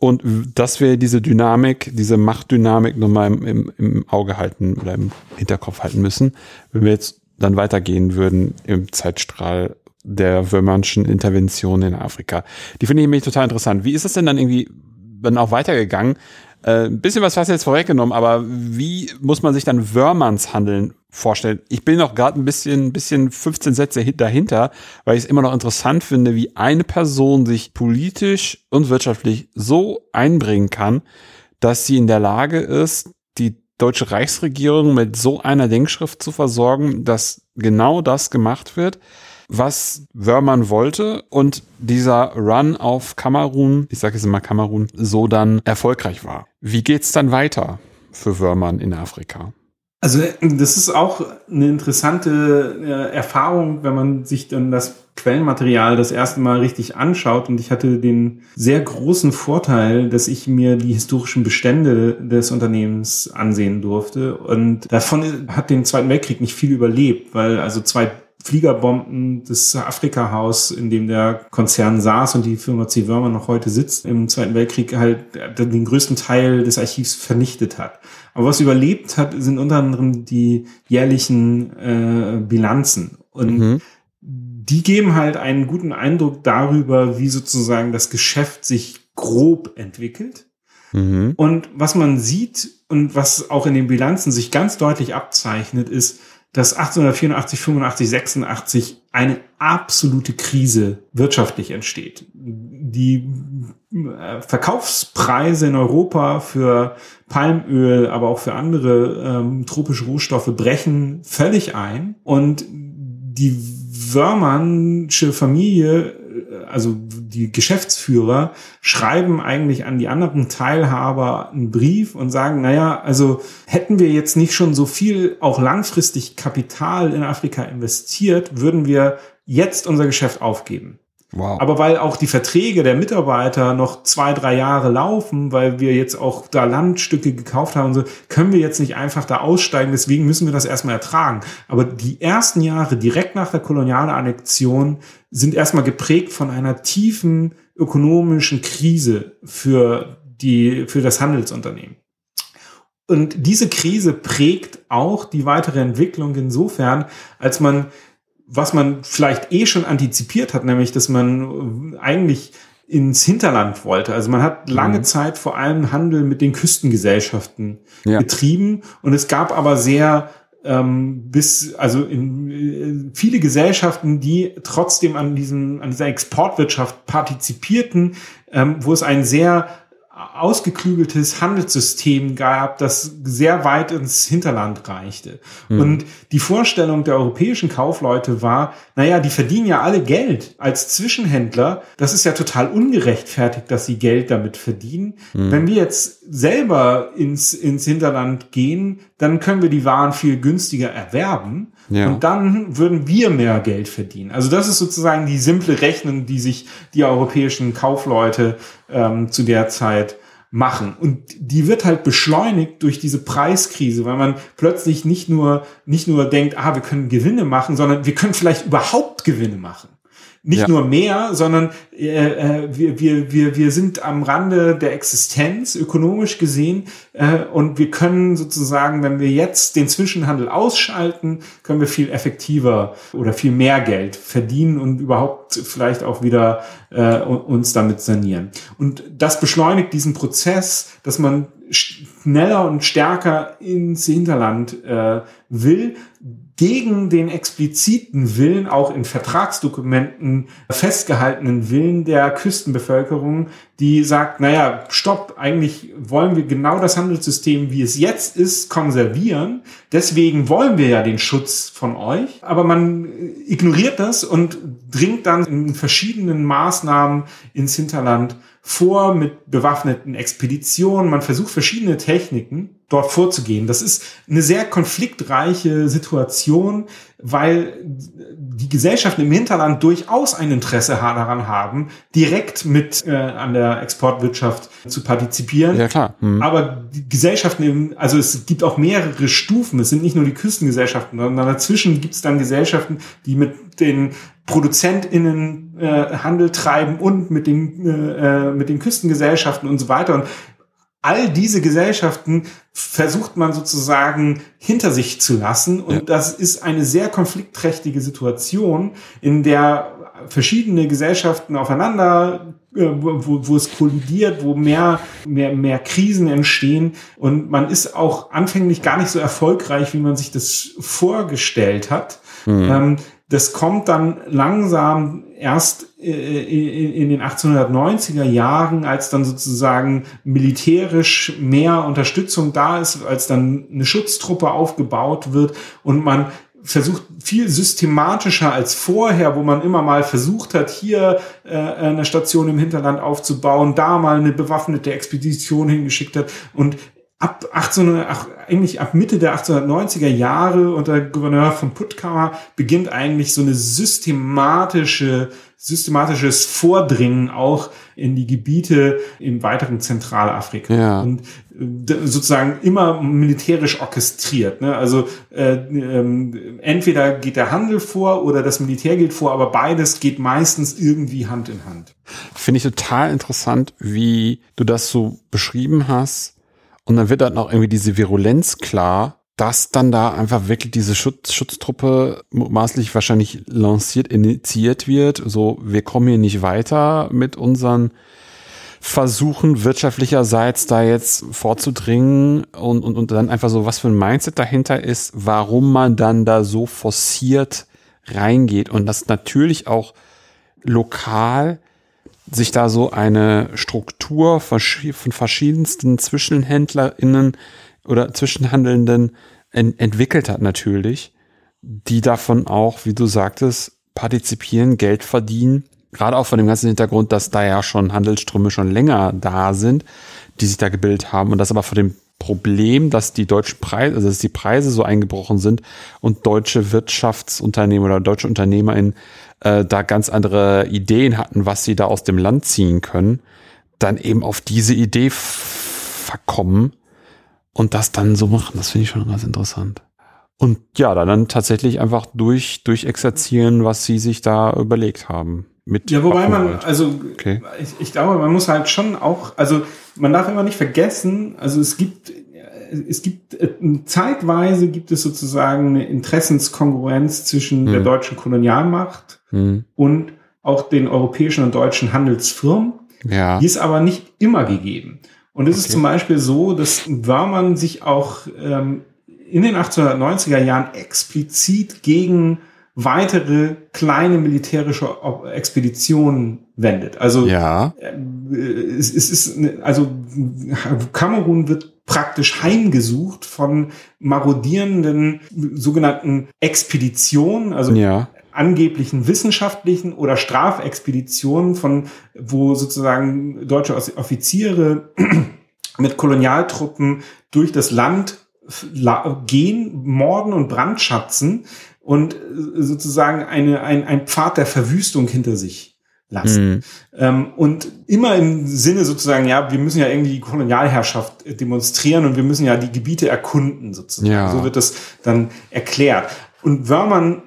Und dass wir diese Dynamik, diese Machtdynamik nochmal im, im, im Auge halten oder im Hinterkopf halten müssen, wenn wir jetzt dann weitergehen würden im Zeitstrahl der Würmernschen Intervention in Afrika. Die finde ich nämlich total interessant. Wie ist es denn dann irgendwie dann auch weitergegangen? Äh, ein bisschen was hast du jetzt vorweggenommen, aber wie muss man sich dann Wörmanns Handeln vorstellen? Ich bin noch gerade ein bisschen, bisschen 15 Sätze dahinter, weil ich es immer noch interessant finde, wie eine Person sich politisch und wirtschaftlich so einbringen kann, dass sie in der Lage ist, die deutsche Reichsregierung mit so einer Denkschrift zu versorgen, dass genau das gemacht wird, was Wörmann wollte und dieser Run auf Kamerun, ich sage jetzt immer Kamerun, so dann erfolgreich war. Wie geht's dann weiter für Wörmann in Afrika? Also das ist auch eine interessante äh, Erfahrung, wenn man sich dann das Quellenmaterial das erste Mal richtig anschaut. Und ich hatte den sehr großen Vorteil, dass ich mir die historischen Bestände des Unternehmens ansehen durfte. Und davon hat den Zweiten Weltkrieg nicht viel überlebt, weil also zwei Fliegerbomben des Afrika-Haus, in dem der Konzern saß und die Firma C. Wörmer noch heute sitzt, im Zweiten Weltkrieg halt den größten Teil des Archivs vernichtet hat. Aber was überlebt hat, sind unter anderem die jährlichen äh, Bilanzen. Und mhm. die geben halt einen guten Eindruck darüber, wie sozusagen das Geschäft sich grob entwickelt. Mhm. Und was man sieht und was auch in den Bilanzen sich ganz deutlich abzeichnet, ist, dass 1884, 85, 86 eine absolute Krise wirtschaftlich entsteht. Die äh, Verkaufspreise in Europa für Palmöl, aber auch für andere ähm, tropische Rohstoffe brechen völlig ein und die Wörmannsche Familie also die Geschäftsführer schreiben eigentlich an die anderen Teilhaber einen Brief und sagen, naja, also hätten wir jetzt nicht schon so viel auch langfristig Kapital in Afrika investiert, würden wir jetzt unser Geschäft aufgeben. Wow. Aber weil auch die Verträge der Mitarbeiter noch zwei, drei Jahre laufen, weil wir jetzt auch da Landstücke gekauft haben, so, können wir jetzt nicht einfach da aussteigen. Deswegen müssen wir das erstmal ertragen. Aber die ersten Jahre direkt nach der Kolonialannexion sind erstmal geprägt von einer tiefen ökonomischen Krise für die, für das Handelsunternehmen. Und diese Krise prägt auch die weitere Entwicklung insofern, als man was man vielleicht eh schon antizipiert hat, nämlich, dass man eigentlich ins Hinterland wollte. Also man hat lange mhm. Zeit vor allem Handel mit den Küstengesellschaften ja. betrieben und es gab aber sehr ähm, bis also in, äh, viele Gesellschaften, die trotzdem an diesem an dieser Exportwirtschaft partizipierten, ähm, wo es ein sehr ausgeklügeltes Handelssystem gab, das sehr weit ins Hinterland reichte. Mhm. Und die Vorstellung der europäischen Kaufleute war, naja, die verdienen ja alle Geld als Zwischenhändler. Das ist ja total ungerechtfertigt, dass sie Geld damit verdienen. Mhm. Wenn wir jetzt selber ins, ins Hinterland gehen, dann können wir die Waren viel günstiger erwerben. Ja. Und dann würden wir mehr Geld verdienen. Also das ist sozusagen die simple Rechnung, die sich die europäischen Kaufleute ähm, zu der Zeit machen. Und die wird halt beschleunigt durch diese Preiskrise, weil man plötzlich nicht nur, nicht nur denkt, ah, wir können Gewinne machen, sondern wir können vielleicht überhaupt Gewinne machen nicht ja. nur mehr, sondern äh, äh, wir, wir, wir, wir sind am Rande der Existenz, ökonomisch gesehen, äh, und wir können sozusagen, wenn wir jetzt den Zwischenhandel ausschalten, können wir viel effektiver oder viel mehr Geld verdienen und überhaupt vielleicht auch wieder äh, uns damit sanieren. Und das beschleunigt diesen Prozess, dass man schneller und stärker ins Hinterland äh, will, gegen den expliziten Willen, auch in Vertragsdokumenten festgehaltenen Willen der Küstenbevölkerung, die sagt, naja, stopp, eigentlich wollen wir genau das Handelssystem, wie es jetzt ist, konservieren. Deswegen wollen wir ja den Schutz von euch. Aber man ignoriert das und dringt dann in verschiedenen Maßnahmen ins Hinterland vor mit bewaffneten Expeditionen. Man versucht verschiedene Techniken dort vorzugehen. Das ist eine sehr konfliktreiche Situation, weil die Gesellschaften im Hinterland durchaus ein Interesse daran haben, direkt mit äh, an der Exportwirtschaft zu partizipieren. Ja, klar. Hm. Aber die Gesellschaften, im, also es gibt auch mehrere Stufen. Es sind nicht nur die Küstengesellschaften, sondern dazwischen gibt es dann Gesellschaften, die mit den ProduzentInnen äh, Handel treiben und mit den, äh, mit den Küstengesellschaften und so weiter. Und all diese Gesellschaften versucht man sozusagen hinter sich zu lassen. Und ja. das ist eine sehr konfliktträchtige Situation, in der verschiedene Gesellschaften aufeinander, äh, wo, wo es kollidiert, wo mehr, mehr, mehr Krisen entstehen. Und man ist auch anfänglich gar nicht so erfolgreich, wie man sich das vorgestellt hat. Mhm. Das kommt dann langsam erst äh, in den 1890er Jahren, als dann sozusagen militärisch mehr Unterstützung da ist, als dann eine Schutztruppe aufgebaut wird und man versucht viel systematischer als vorher, wo man immer mal versucht hat, hier äh, eine Station im Hinterland aufzubauen, da mal eine bewaffnete Expedition hingeschickt hat und ab 1800, ach, eigentlich ab Mitte der 1890er Jahre unter Gouverneur von Puttkammer beginnt eigentlich so eine systematische, systematisches Vordringen auch in die Gebiete im weiteren Zentralafrika. Ja. Und äh, sozusagen immer militärisch orchestriert. Ne? Also äh, ähm, entweder geht der Handel vor oder das Militär geht vor, aber beides geht meistens irgendwie Hand in Hand. Finde ich total interessant, wie du das so beschrieben hast und dann wird dann auch irgendwie diese Virulenz klar, dass dann da einfach wirklich diese Schutz, Schutztruppe maßlich wahrscheinlich lanciert, initiiert wird. So, wir kommen hier nicht weiter mit unseren Versuchen wirtschaftlicherseits da jetzt vorzudringen und, und, und dann einfach so, was für ein Mindset dahinter ist, warum man dann da so forciert reingeht und das natürlich auch lokal sich da so eine Struktur von verschiedensten ZwischenhändlerInnen oder Zwischenhandelnden ent entwickelt hat natürlich, die davon auch, wie du sagtest, partizipieren, Geld verdienen. Gerade auch von dem ganzen Hintergrund, dass da ja schon Handelsströme schon länger da sind, die sich da gebildet haben und das aber vor dem Problem, dass die deutschen Preise, also dass die Preise so eingebrochen sind und deutsche Wirtschaftsunternehmen oder deutsche UnternehmerInnen äh, da ganz andere Ideen hatten, was sie da aus dem Land ziehen können, dann eben auf diese Idee verkommen und das dann so machen. Das finde ich schon ganz interessant. Und ja, dann tatsächlich einfach durch, durch exerzieren, was sie sich da überlegt haben. Mit ja, wobei man, also okay. ich, ich glaube, man muss halt schon auch, also man darf immer nicht vergessen, also es gibt es gibt äh, zeitweise gibt es sozusagen eine Interessenskongruenz zwischen hm. der deutschen Kolonialmacht hm. und auch den europäischen und deutschen Handelsfirmen. Ja. Die ist aber nicht immer gegeben. Und es okay. ist zum Beispiel so, dass Wörmann sich auch ähm, in den 1890er Jahren explizit gegen weitere kleine militärische Expeditionen wendet. Also ja. Äh, es, es ist also Kamerun wird praktisch heimgesucht von marodierenden sogenannten Expeditionen, also ja. Angeblichen wissenschaftlichen oder Strafexpeditionen von, wo sozusagen deutsche Offiziere mit Kolonialtruppen durch das Land gehen, morden und brandschatzen und sozusagen eine, ein, ein Pfad der Verwüstung hinter sich lassen. Mhm. Und immer im Sinne sozusagen, ja, wir müssen ja irgendwie die Kolonialherrschaft demonstrieren und wir müssen ja die Gebiete erkunden sozusagen. Ja. So wird das dann erklärt. Und Wörmann äh,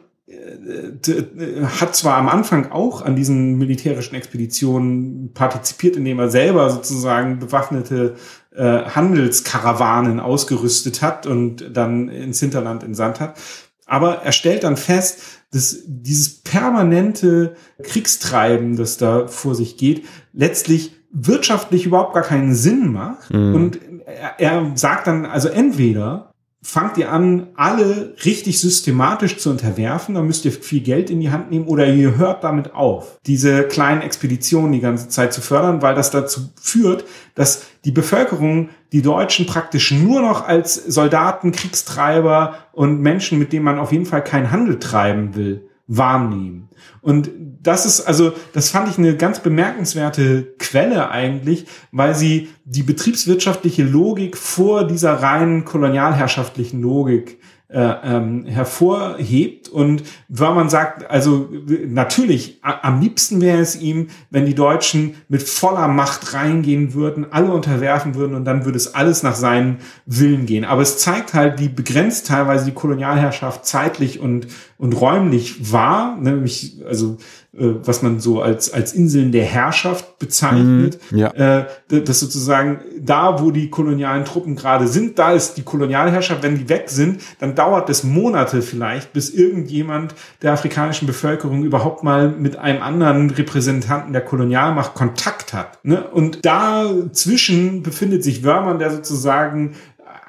hat zwar am Anfang auch an diesen militärischen Expeditionen partizipiert, indem er selber sozusagen bewaffnete äh, Handelskarawanen ausgerüstet hat und dann ins Hinterland entsandt hat. Aber er stellt dann fest, dass dieses permanente Kriegstreiben, das da vor sich geht, letztlich wirtschaftlich überhaupt gar keinen Sinn macht. Mhm. Und er, er sagt dann, also entweder fangt ihr an, alle richtig systematisch zu unterwerfen, dann müsst ihr viel Geld in die Hand nehmen oder ihr hört damit auf, diese kleinen Expeditionen die ganze Zeit zu fördern, weil das dazu führt, dass die Bevölkerung die Deutschen praktisch nur noch als Soldaten, Kriegstreiber und Menschen, mit denen man auf jeden Fall keinen Handel treiben will, wahrnehmen. Und das ist also, das fand ich eine ganz bemerkenswerte Quelle eigentlich, weil sie die betriebswirtschaftliche Logik vor dieser reinen kolonialherrschaftlichen Logik äh, ähm, hervorhebt und weil man sagt, also natürlich, am liebsten wäre es ihm, wenn die Deutschen mit voller Macht reingehen würden, alle unterwerfen würden und dann würde es alles nach seinen Willen gehen. Aber es zeigt halt, wie begrenzt teilweise die Kolonialherrschaft zeitlich und, und räumlich war, nämlich, also äh, was man so als, als Inseln der Herrschaft bezeichnet. Mm, ja. äh, das sozusagen da, wo die kolonialen Truppen gerade sind, da ist die Kolonialherrschaft. Wenn die weg sind, dann dauert es Monate vielleicht, bis irgendjemand der afrikanischen Bevölkerung überhaupt mal mit einem anderen Repräsentanten der Kolonialmacht Kontakt hat. Ne? Und dazwischen befindet sich Wörmann, der sozusagen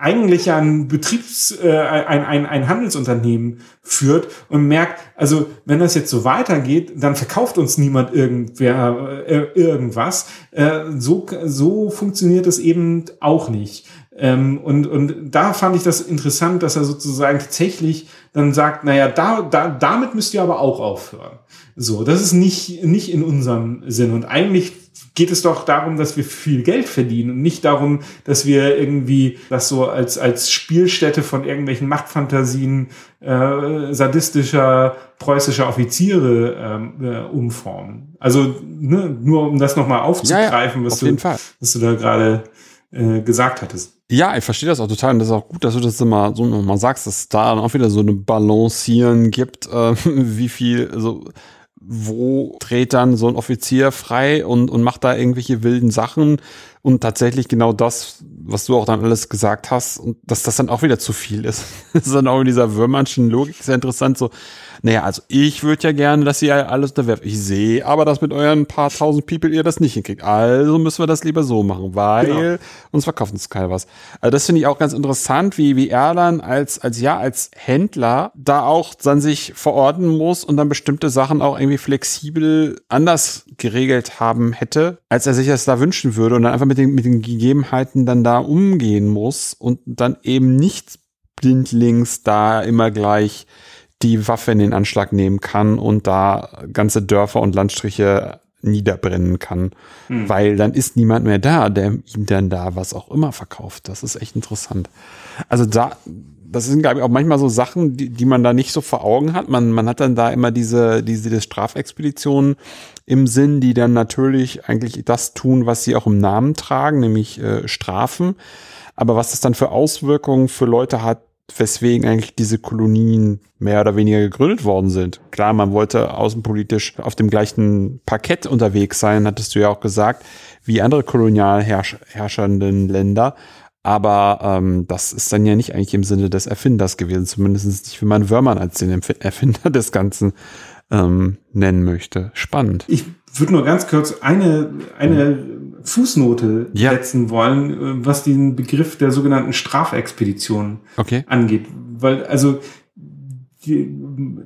eigentlich ein Betriebs, äh, ein, ein, ein Handelsunternehmen führt und merkt, also wenn das jetzt so weitergeht, dann verkauft uns niemand irgendwer äh, irgendwas. Äh, so, so funktioniert es eben auch nicht. Ähm, und, und da fand ich das interessant, dass er sozusagen tatsächlich dann sagt, naja, da, da, damit müsst ihr aber auch aufhören. So, das ist nicht, nicht in unserem Sinn. Und eigentlich geht es doch darum, dass wir viel Geld verdienen und nicht darum, dass wir irgendwie das so als, als Spielstätte von irgendwelchen Machtfantasien äh, sadistischer preußischer Offiziere ähm, äh, umformen. Also ne, nur um das nochmal aufzugreifen, ja, ja, was, du, was du da gerade äh, gesagt hattest. Ja, ich verstehe das auch total und das ist auch gut, dass du das immer so nochmal sagst, dass es da dann auch wieder so eine Balancieren gibt, äh, wie viel, also wo dreht dann so ein Offizier frei und, und macht da irgendwelche wilden Sachen und tatsächlich genau das, was du auch dann alles gesagt hast und dass das dann auch wieder zu viel ist. das ist dann auch in dieser Würmannschen Logik sehr interessant, so, naja, also ich würde ja gerne, dass ihr alles unterwerft. Ich sehe aber, dass mit euren paar tausend People ihr das nicht hinkriegt. Also müssen wir das lieber so machen, weil genau. uns verkauft uns keiner was. Also das finde ich auch ganz interessant, wie, wie er dann als, als, ja, als Händler da auch dann sich verorten muss und dann bestimmte Sachen auch irgendwie flexibel anders geregelt haben hätte, als er sich das da wünschen würde und dann einfach mit den, mit den Gegebenheiten dann da umgehen muss und dann eben nicht blindlings da immer gleich die Waffe in den Anschlag nehmen kann und da ganze Dörfer und Landstriche niederbrennen kann, hm. weil dann ist niemand mehr da, der ihm dann da was auch immer verkauft. Das ist echt interessant. Also da, das sind glaube ich auch manchmal so Sachen, die, die man da nicht so vor Augen hat. Man, man hat dann da immer diese, diese, diese Strafexpeditionen im Sinn, die dann natürlich eigentlich das tun, was sie auch im Namen tragen, nämlich äh, Strafen. Aber was das dann für Auswirkungen für Leute hat, weswegen eigentlich diese Kolonien mehr oder weniger gegründet worden sind. Klar, man wollte außenpolitisch auf dem gleichen Parkett unterwegs sein, hattest du ja auch gesagt, wie andere kolonial herrschenden Länder. Aber ähm, das ist dann ja nicht eigentlich im Sinne des Erfinders gewesen, zumindest nicht, wenn man Wörmann als den Erfinder des Ganzen ähm, nennen möchte. Spannend. Ich würde nur ganz kurz eine, eine Fußnote ja. setzen wollen, äh, was den Begriff der sogenannten Strafexpedition okay. angeht. Weil, also, die,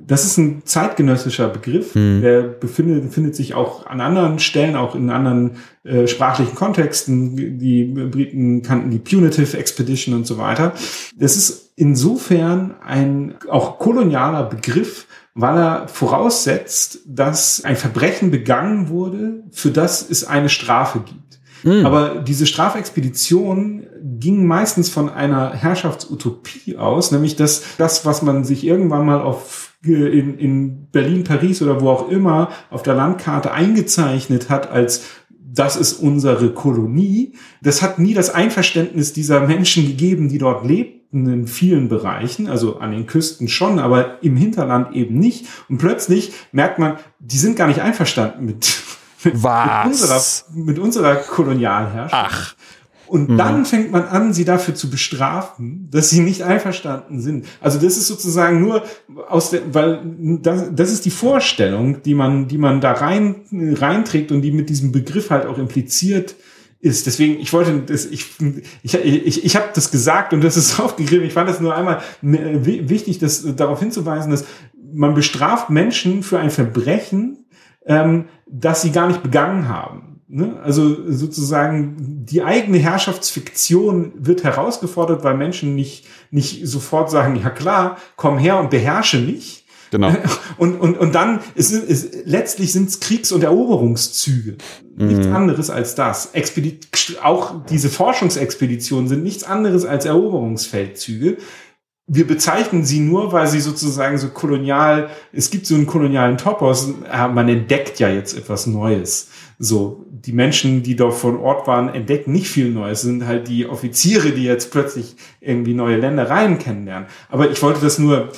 das ist ein zeitgenössischer Begriff, hm. der befindet, befindet sich auch an anderen Stellen, auch in anderen äh, sprachlichen Kontexten. Die Briten kannten die Punitive Expedition und so weiter. Das ist insofern ein auch kolonialer Begriff, weil er voraussetzt, dass ein Verbrechen begangen wurde, für das es eine Strafe gibt. Mhm. Aber diese Strafexpedition ging meistens von einer Herrschaftsutopie aus, nämlich dass das, was man sich irgendwann mal auf in, in Berlin, Paris oder wo auch immer auf der Landkarte eingezeichnet hat als das ist unsere Kolonie. Das hat nie das Einverständnis dieser Menschen gegeben, die dort lebten in vielen Bereichen, also an den Küsten schon, aber im Hinterland eben nicht. Und plötzlich merkt man, die sind gar nicht einverstanden mit, mit, mit unserer, mit unserer Kolonialherrschaft. Ach. Und mhm. dann fängt man an, sie dafür zu bestrafen, dass sie nicht einverstanden sind. Also das ist sozusagen nur aus der, weil das, das ist die Vorstellung, die man, die man da rein reinträgt und die mit diesem Begriff halt auch impliziert ist. Deswegen, ich wollte, das, ich, ich, ich, ich habe das gesagt und das ist aufgegriffen. Ich fand es nur einmal wichtig, das darauf hinzuweisen, dass man bestraft Menschen für ein Verbrechen, ähm, das sie gar nicht begangen haben. Ne? Also sozusagen die eigene Herrschaftsfiktion wird herausgefordert, weil Menschen nicht, nicht sofort sagen, ja klar, komm her und beherrsche mich, genau. Und, und, und dann, ist, ist, letztlich sind es Kriegs- und Eroberungszüge. Mhm. Nichts anderes als das. Expedi auch diese Forschungsexpeditionen sind nichts anderes als Eroberungsfeldzüge wir bezeichnen sie nur, weil sie sozusagen so kolonial, es gibt so einen kolonialen Topos, man entdeckt ja jetzt etwas Neues. So, die Menschen, die dort von Ort waren, entdecken nicht viel Neues, sind halt die Offiziere, die jetzt plötzlich irgendwie neue Ländereien kennenlernen. Aber ich wollte das nur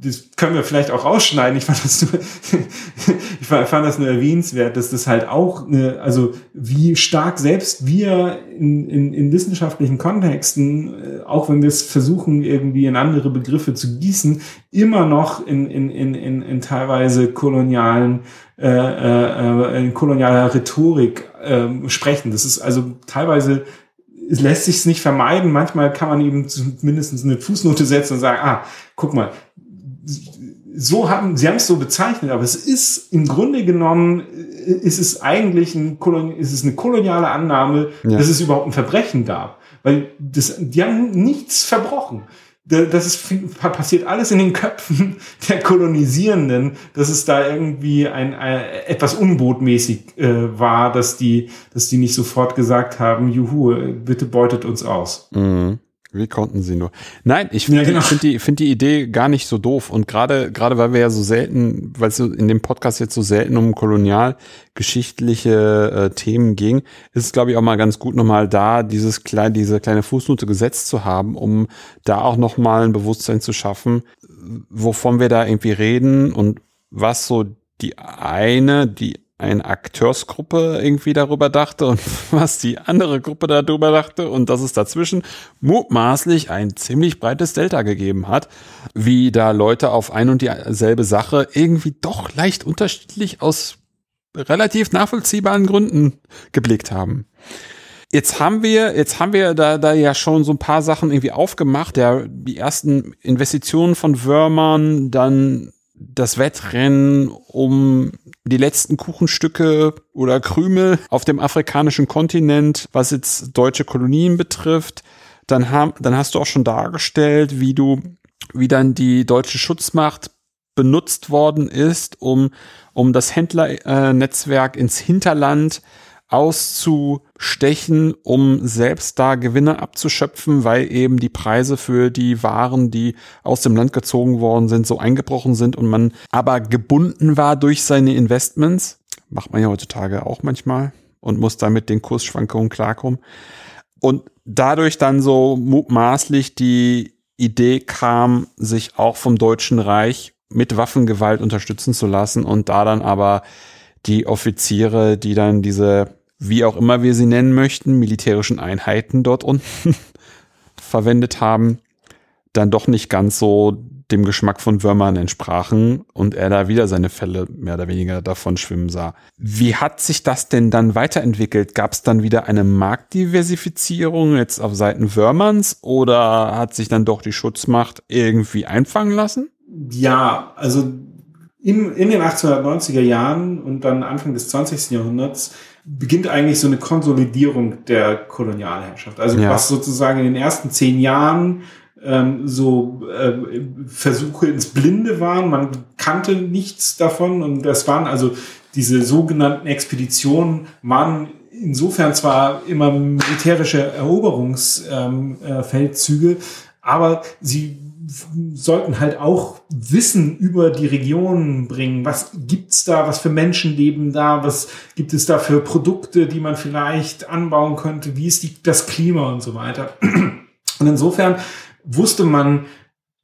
das können wir vielleicht auch rausschneiden. Ich fand das nur, ich fand das nur erwähnenswert, dass das halt auch eine, also wie stark selbst wir in, in, in wissenschaftlichen Kontexten, äh, auch wenn wir es versuchen, irgendwie in andere Begriffe zu gießen, immer noch in, in, in, in, in teilweise kolonialen, äh, äh, in kolonialer Rhetorik äh, sprechen. Das ist also teilweise es lässt sich nicht vermeiden. Manchmal kann man eben zumindest eine Fußnote setzen und sagen, ah, guck mal, so haben, sie haben es so bezeichnet, aber es ist im Grunde genommen, äh, ist es eigentlich ein, ist es eine koloniale Annahme, ja. dass es überhaupt ein Verbrechen gab. Weil das, die haben nichts verbrochen. Das ist, passiert alles in den Köpfen der Kolonisierenden, dass es da irgendwie ein, ein etwas unbotmäßig äh, war, dass die, dass die nicht sofort gesagt haben, juhu, bitte beutet uns aus. Mhm. Wie konnten sie nur? Nein, ich finde ja, genau. find die, find die Idee gar nicht so doof. Und gerade, gerade weil wir ja so selten, weil es in dem Podcast jetzt so selten um kolonialgeschichtliche äh, Themen ging, ist es, glaube ich, auch mal ganz gut, nochmal da dieses kleine, diese kleine Fußnote gesetzt zu haben, um da auch nochmal ein Bewusstsein zu schaffen, wovon wir da irgendwie reden und was so die eine, die eine Akteursgruppe irgendwie darüber dachte und was die andere Gruppe darüber dachte und dass es dazwischen mutmaßlich ein ziemlich breites Delta gegeben hat, wie da Leute auf ein und dieselbe Sache irgendwie doch leicht unterschiedlich aus relativ nachvollziehbaren Gründen geblickt haben. Jetzt haben wir, jetzt haben wir da, da ja schon so ein paar Sachen irgendwie aufgemacht. Der, die ersten Investitionen von Würmern, dann das Wettrennen um die letzten Kuchenstücke oder Krümel auf dem afrikanischen Kontinent, was jetzt deutsche Kolonien betrifft. Dann, haben, dann hast du auch schon dargestellt, wie du, wie dann die deutsche Schutzmacht benutzt worden ist, um, um das Händlernetzwerk ins Hinterland auszustechen, um selbst da Gewinne abzuschöpfen, weil eben die Preise für die Waren, die aus dem Land gezogen worden sind, so eingebrochen sind und man aber gebunden war durch seine Investments. Macht man ja heutzutage auch manchmal und muss damit den Kursschwankungen klarkommen. Und dadurch dann so mutmaßlich die Idee kam, sich auch vom Deutschen Reich mit Waffengewalt unterstützen zu lassen und da dann aber die Offiziere, die dann diese wie auch immer wir sie nennen möchten, militärischen Einheiten dort unten verwendet haben, dann doch nicht ganz so dem Geschmack von Würmern entsprachen und er da wieder seine Fälle mehr oder weniger davon schwimmen sah. Wie hat sich das denn dann weiterentwickelt? Gab es dann wieder eine Marktdiversifizierung jetzt auf Seiten Würmerns oder hat sich dann doch die Schutzmacht irgendwie einfangen lassen? Ja, also in, in den 1890er Jahren und dann Anfang des 20. Jahrhunderts beginnt eigentlich so eine Konsolidierung der Kolonialherrschaft. Also ja. was sozusagen in den ersten zehn Jahren ähm, so äh, Versuche ins Blinde waren. Man kannte nichts davon und das waren also diese sogenannten Expeditionen waren insofern zwar immer militärische Eroberungsfeldzüge, ähm, äh, aber sie sollten halt auch Wissen über die Region bringen. Was gibt's da? Was für Menschen leben da? Was gibt es da für Produkte, die man vielleicht anbauen könnte? Wie ist die, das Klima und so weiter? Und insofern wusste man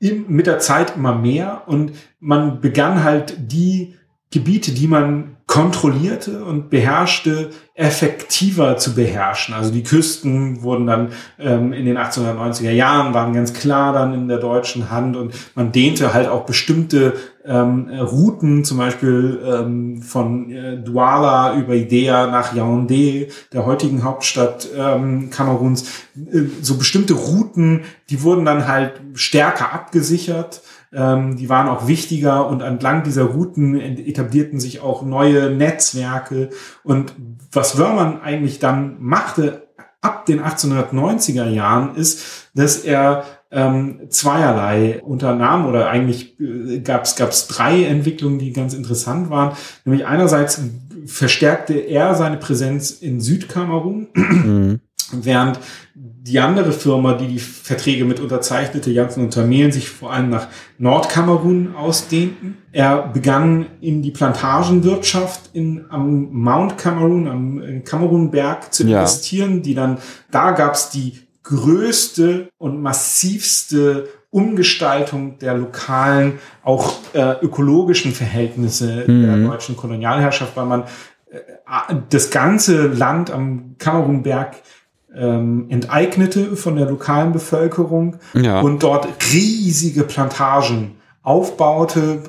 mit der Zeit immer mehr und man begann halt die Gebiete, die man kontrollierte und beherrschte, effektiver zu beherrschen. Also die Küsten wurden dann ähm, in den 1890er Jahren, waren ganz klar dann in der deutschen Hand und man dehnte halt auch bestimmte ähm, Routen, zum Beispiel ähm, von äh, Douala über Idea nach Yaoundé, der heutigen Hauptstadt ähm, Kameruns, äh, so bestimmte Routen, die wurden dann halt stärker abgesichert ähm, die waren auch wichtiger und entlang dieser Routen etablierten sich auch neue Netzwerke. Und was Wörmann eigentlich dann machte ab den 1890er Jahren ist, dass er ähm, zweierlei unternahm oder eigentlich äh, gab es drei Entwicklungen, die ganz interessant waren. Nämlich einerseits verstärkte er seine Präsenz in Südkamerun, mhm. während die andere Firma, die die Verträge mit unterzeichnete, Janssen und Tamelen, sich vor allem nach Nordkamerun ausdehnten. Er begann in die Plantagenwirtschaft in, am Mount Cameroon, am Kamerunberg zu investieren, ja. die dann, da gab's die größte und massivste Umgestaltung der lokalen, auch äh, ökologischen Verhältnisse mhm. der deutschen Kolonialherrschaft, weil man äh, das ganze Land am Kamerunberg ähm, enteignete von der lokalen Bevölkerung ja. und dort riesige Plantagen aufbaute,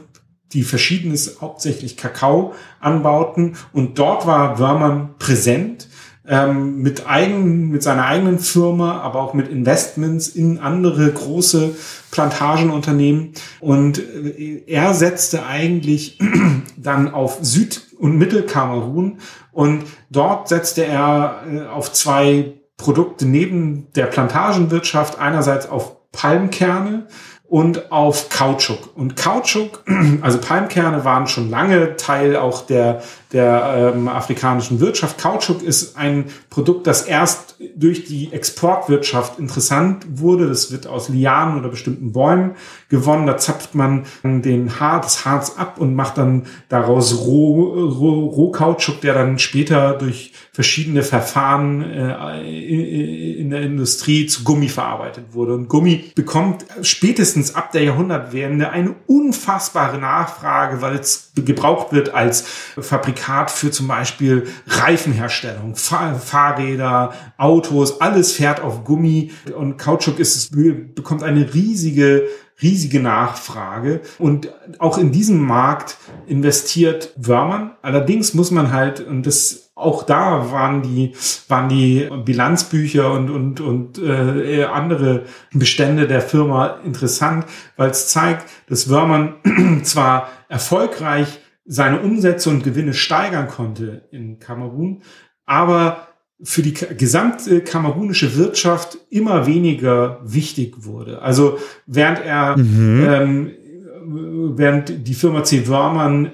die verschiedenes, hauptsächlich Kakao anbauten. Und dort war Wörmann präsent ähm, mit, eigen, mit seiner eigenen Firma, aber auch mit Investments in andere große Plantagenunternehmen. Und äh, er setzte eigentlich dann auf Süd- und Mittelkamerun und dort setzte er äh, auf zwei Produkte neben der Plantagenwirtschaft einerseits auf Palmkerne und auf Kautschuk. Und Kautschuk, also Palmkerne waren schon lange Teil auch der, der ähm, afrikanischen Wirtschaft. Kautschuk ist ein Produkt, das erst durch die Exportwirtschaft interessant wurde. Das wird aus Lianen oder bestimmten Bäumen gewonnen. Da zapft man den Haar, das Harz ab und macht dann daraus Roh, Roh, Rohkautschuk, der dann später durch verschiedene Verfahren äh, in der Industrie zu Gummi verarbeitet wurde. Und Gummi bekommt spätestens ab der Jahrhundertwende eine unfassbare Nachfrage, weil es gebraucht wird als Fabrikat für zum Beispiel Reifenherstellung, Fahr Fahrräder, Autos, alles fährt auf Gummi und Kautschuk ist, bekommt eine riesige riesige Nachfrage und auch in diesem Markt investiert Wörmann. Allerdings muss man halt, und das auch da waren die, waren die Bilanzbücher und, und, und äh, andere Bestände der Firma interessant, weil es zeigt, dass Wörmann zwar erfolgreich seine Umsätze und Gewinne steigern konnte in Kamerun, aber für die gesamte kamerunische Wirtschaft immer weniger wichtig wurde. Also während er, mhm. ähm, während die Firma C. Wörmann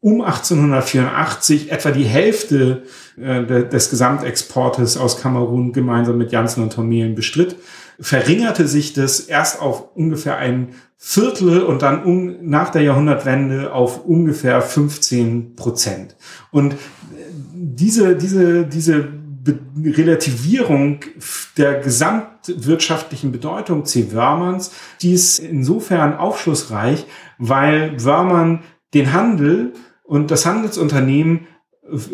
um 1884 etwa die Hälfte äh, des Gesamtexportes aus Kamerun gemeinsam mit Janssen und Tomelen bestritt, verringerte sich das erst auf ungefähr ein Viertel und dann um, nach der Jahrhundertwende auf ungefähr 15 Prozent. Und diese, diese, diese Be Relativierung der gesamtwirtschaftlichen Bedeutung C. Wörmanns, die ist insofern aufschlussreich, weil Wörmann den Handel und das Handelsunternehmen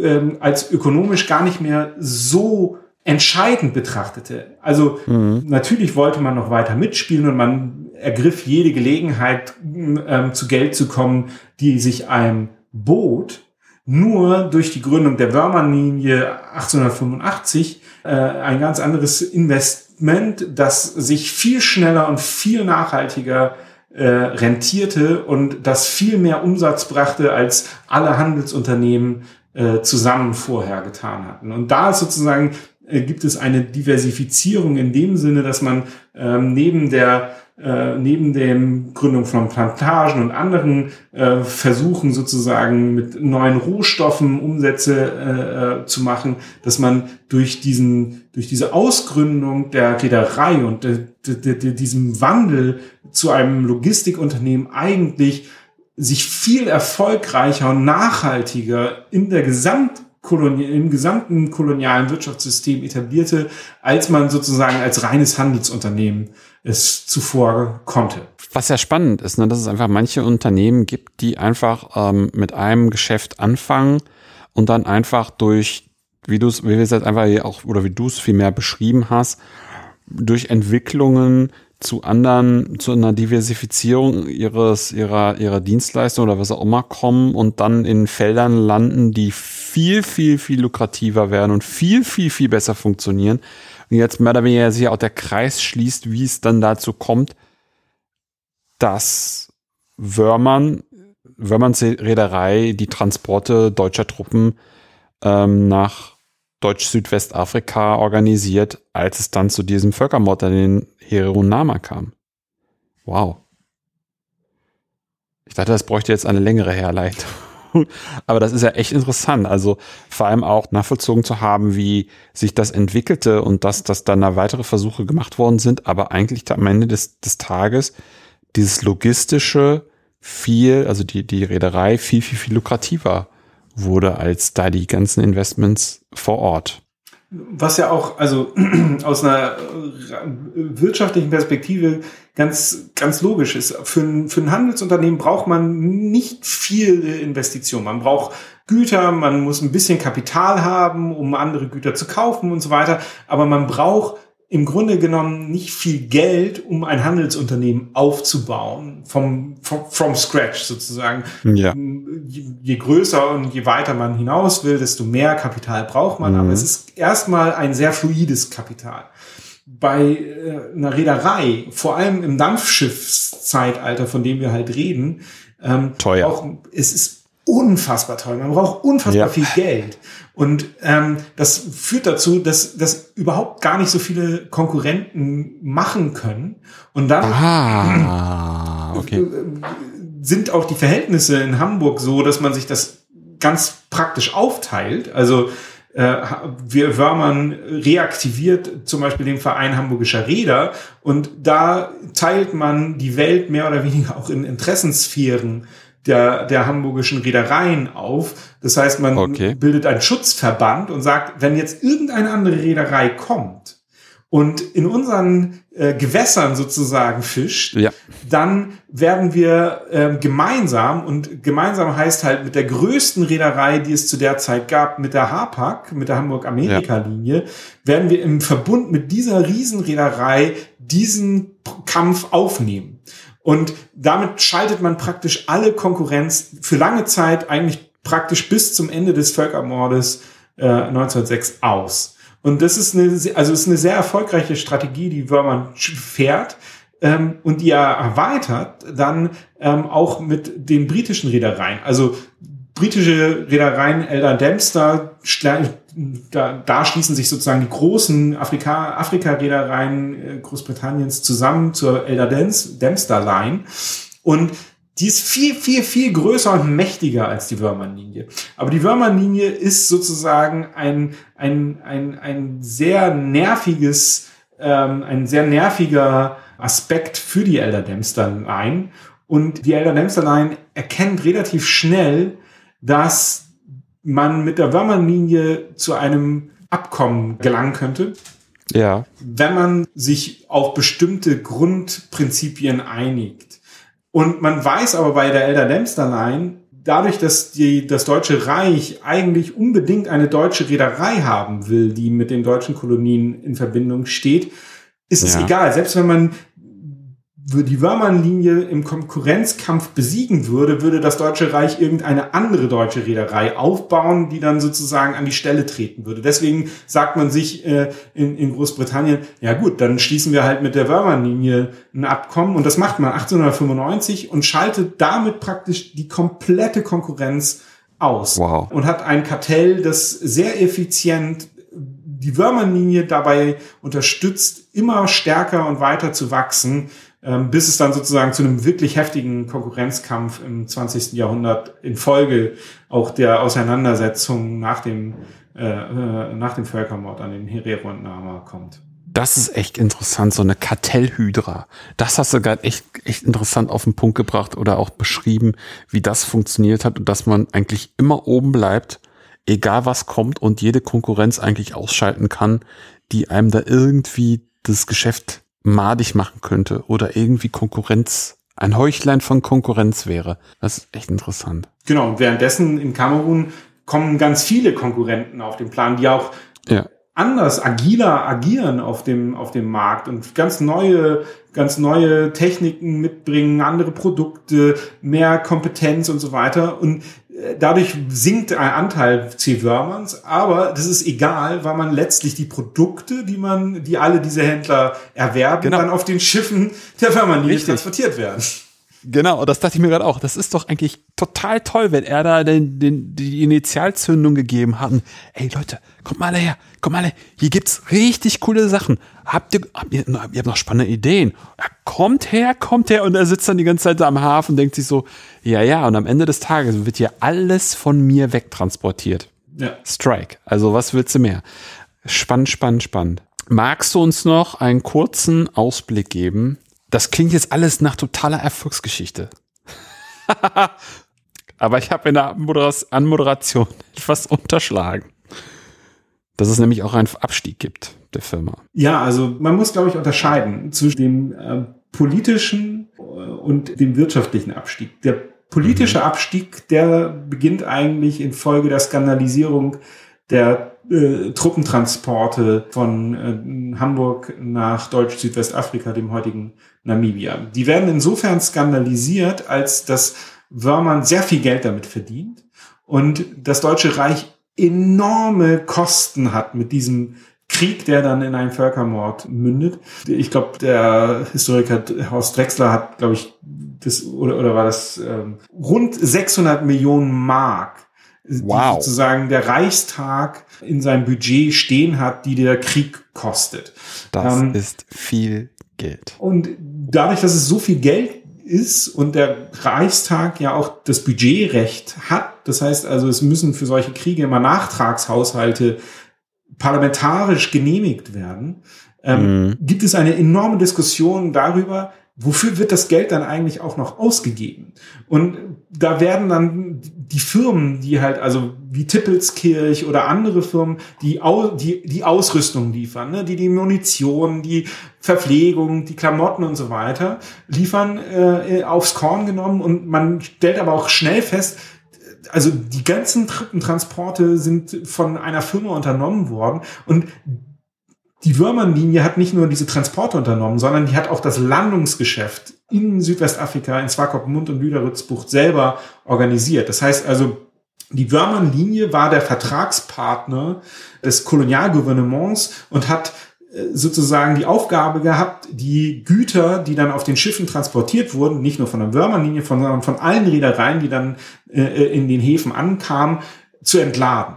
ähm, als ökonomisch gar nicht mehr so entscheidend betrachtete. Also mhm. natürlich wollte man noch weiter mitspielen und man ergriff jede Gelegenheit, ähm, zu Geld zu kommen, die sich einem bot. Nur durch die Gründung der Wörmann-Linie 1885 äh, ein ganz anderes Investment, das sich viel schneller und viel nachhaltiger äh, rentierte und das viel mehr Umsatz brachte, als alle Handelsunternehmen äh, zusammen vorher getan hatten. Und da ist sozusagen gibt es eine Diversifizierung in dem Sinne, dass man ähm, neben der äh, neben dem Gründung von Plantagen und anderen äh, Versuchen sozusagen mit neuen Rohstoffen Umsätze äh, äh, zu machen, dass man durch diesen durch diese Ausgründung der Reederei und de, de, de, diesem Wandel zu einem Logistikunternehmen eigentlich sich viel erfolgreicher und nachhaltiger in der Gesamt im gesamten kolonialen Wirtschaftssystem etablierte, als man sozusagen als reines Handelsunternehmen es zuvor konnte. Was ja spannend ist, ne, dass es einfach manche Unternehmen gibt, die einfach ähm, mit einem Geschäft anfangen und dann einfach durch, wie du es, wie wir es jetzt einfach hier auch, oder wie du es viel mehr beschrieben hast, durch Entwicklungen zu anderen, zu einer Diversifizierung ihres, ihrer, ihrer Dienstleistung oder was auch immer kommen und dann in Feldern landen, die viel, viel, viel lukrativer werden und viel, viel, viel besser funktionieren. Und jetzt mehr oder weniger sich auch der Kreis schließt, wie es dann dazu kommt, dass Wörmann, Wörmanns Reederei die Transporte deutscher Truppen ähm, nach Deutsch-Südwestafrika organisiert, als es dann zu diesem Völkermord an den Herero-Nama kam. Wow. Ich dachte, das bräuchte jetzt eine längere Herleitung. Aber das ist ja echt interessant. Also vor allem auch nachvollzogen zu haben, wie sich das entwickelte und dass, dass dann da weitere Versuche gemacht worden sind, aber eigentlich am Ende des, des Tages dieses logistische viel, also die, die Reederei viel, viel, viel lukrativer wurde als da die ganzen Investments vor Ort. Was ja auch, also aus einer wirtschaftlichen Perspektive ganz, ganz logisch ist. Für ein, für ein Handelsunternehmen braucht man nicht viel Investition. Man braucht Güter, man muss ein bisschen Kapital haben, um andere Güter zu kaufen und so weiter. Aber man braucht im Grunde genommen nicht viel Geld, um ein Handelsunternehmen aufzubauen, vom, vom from scratch sozusagen. Ja. Je, je, größer und je weiter man hinaus will, desto mehr Kapital braucht man. Mhm. Aber es ist erstmal ein sehr fluides Kapital. Bei äh, einer Reederei, vor allem im Dampfschiffszeitalter, von dem wir halt reden, ähm, teuer. Auch, es ist unfassbar teuer. Man braucht unfassbar ja. viel Geld. Und ähm, das führt dazu, dass das überhaupt gar nicht so viele Konkurrenten machen können. Und dann ah, okay. sind auch die Verhältnisse in Hamburg so, dass man sich das ganz praktisch aufteilt. Also äh, wir Wörmann reaktiviert zum Beispiel den Verein Hamburgischer Räder und da teilt man die Welt mehr oder weniger auch in Interessensphären der, der hamburgischen Reedereien auf. Das heißt, man okay. bildet einen Schutzverband und sagt, wenn jetzt irgendeine andere Reederei kommt und in unseren äh, Gewässern sozusagen fischt, ja. dann werden wir äh, gemeinsam, und gemeinsam heißt halt mit der größten Reederei, die es zu der Zeit gab, mit der Hapag, mit der Hamburg-Amerika-Linie, ja. werden wir im Verbund mit dieser Riesenreederei diesen Kampf aufnehmen. Und damit schaltet man praktisch alle Konkurrenz für lange Zeit eigentlich praktisch bis zum Ende des Völkermordes äh, 1906 aus. Und das ist eine, also ist eine sehr erfolgreiche Strategie, die Wörmann fährt ähm, und die er erweitert dann ähm, auch mit den britischen Reedereien. Also britische Reedereien Elder Dempster, da, da schließen sich sozusagen die großen Afrika, Afrika-Reedereien äh, Großbritanniens zusammen zur Elder Dempster Line. Und die ist viel, viel, viel größer und mächtiger als die Wörmann-Linie. Aber die Wörmann-Linie ist sozusagen ein, ein, ein, ein sehr nerviges, ähm, ein sehr nerviger Aspekt für die Elder Dempster Line. Und die Elder Dempster Line erkennt relativ schnell, dass man mit der Wörmann-Linie zu einem Abkommen gelangen könnte. Ja. Wenn man sich auf bestimmte Grundprinzipien einigt. Und man weiß aber bei der Elder Dempster Line, dadurch, dass die, das Deutsche Reich eigentlich unbedingt eine deutsche Reederei haben will, die mit den deutschen Kolonien in Verbindung steht, ist es egal. Selbst wenn man die Wörmann-Linie im Konkurrenzkampf besiegen würde, würde das Deutsche Reich irgendeine andere deutsche Reederei aufbauen, die dann sozusagen an die Stelle treten würde. Deswegen sagt man sich äh, in, in Großbritannien, ja gut, dann schließen wir halt mit der Wörmann-Linie ein Abkommen und das macht man 1895 und schaltet damit praktisch die komplette Konkurrenz aus wow. und hat ein Kartell, das sehr effizient die Wörmann-Linie dabei unterstützt, immer stärker und weiter zu wachsen, bis es dann sozusagen zu einem wirklich heftigen Konkurrenzkampf im 20. Jahrhundert in Folge auch der Auseinandersetzung nach dem, äh, äh, nach dem Völkermord an den Herero und Nama kommt. Das ist echt interessant, so eine Kartellhydra. Das hast du gerade echt, echt interessant auf den Punkt gebracht oder auch beschrieben, wie das funktioniert hat und dass man eigentlich immer oben bleibt, egal was kommt und jede Konkurrenz eigentlich ausschalten kann, die einem da irgendwie das Geschäft madig machen könnte oder irgendwie Konkurrenz, ein Heuchlein von Konkurrenz wäre. Das ist echt interessant. Genau, und währenddessen in Kamerun kommen ganz viele Konkurrenten auf den Plan, die auch ja. anders, agiler agieren auf dem, auf dem Markt und ganz neue, ganz neue Techniken mitbringen, andere Produkte, mehr Kompetenz und so weiter. Und dadurch sinkt ein Anteil C-Wörmanns, aber das ist egal, weil man letztlich die Produkte, die man, die alle diese Händler erwerben, genau. dann auf den Schiffen der Wörmann transportiert werden. Genau, das dachte ich mir gerade auch. Das ist doch eigentlich total toll, wenn er da den, den, die Initialzündung gegeben hat. Und, ey Leute, kommt mal alle her, kommt mal alle. Hier gibt's richtig coole Sachen. Habt ihr, habt ihr, ihr habt noch spannende Ideen? Ja, kommt her, kommt her. Und er sitzt dann die ganze Zeit da am Hafen und denkt sich so, ja, ja. Und am Ende des Tages wird hier alles von mir wegtransportiert. Ja. Strike. Also was willst du mehr? Spannend, spannend, spannend. Magst du uns noch einen kurzen Ausblick geben das klingt jetzt alles nach totaler Erfolgsgeschichte. Aber ich habe in der Anmoderation etwas unterschlagen. Dass es nämlich auch einen Abstieg gibt der Firma. Ja, also man muss, glaube ich, unterscheiden zwischen dem äh, politischen und dem wirtschaftlichen Abstieg. Der politische mhm. Abstieg, der beginnt eigentlich infolge der Skandalisierung der äh, Truppentransporte von äh, Hamburg nach Deutsch-Südwestafrika, dem heutigen Namibia. Die werden insofern skandalisiert, als dass Wörmann sehr viel Geld damit verdient und das Deutsche Reich enorme Kosten hat mit diesem Krieg, der dann in einen Völkermord mündet. Ich glaube, der Historiker Horst Drexler hat, glaube ich, das oder oder war das ähm, rund 600 Millionen Mark wow. die sozusagen der Reichstag in seinem Budget stehen hat, die der Krieg kostet. Das ähm, ist viel Geld. Und dadurch, dass es so viel Geld ist und der Reichstag ja auch das Budgetrecht hat, das heißt also, es müssen für solche Kriege immer Nachtragshaushalte parlamentarisch genehmigt werden, ähm, mhm. gibt es eine enorme Diskussion darüber, wofür wird das Geld dann eigentlich auch noch ausgegeben? Und da werden dann die Firmen, die halt, also wie Tippelskirch oder andere Firmen, die au, die, die Ausrüstung liefern, ne? die die Munition, die Verpflegung, die Klamotten und so weiter liefern, äh, aufs Korn genommen und man stellt aber auch schnell fest, also die ganzen Truppentransporte sind von einer Firma unternommen worden und die Würmernlinie hat nicht nur diese Transporte unternommen, sondern die hat auch das Landungsgeschäft in Südwestafrika, in Swakopmund und Lüderitzbucht selber organisiert. Das heißt also, die Würmernlinie war der Vertragspartner des Kolonialgouvernements und hat äh, sozusagen die Aufgabe gehabt, die Güter, die dann auf den Schiffen transportiert wurden, nicht nur von der Würmernlinie, sondern von allen Reedereien, die dann äh, in den Häfen ankamen, zu entladen.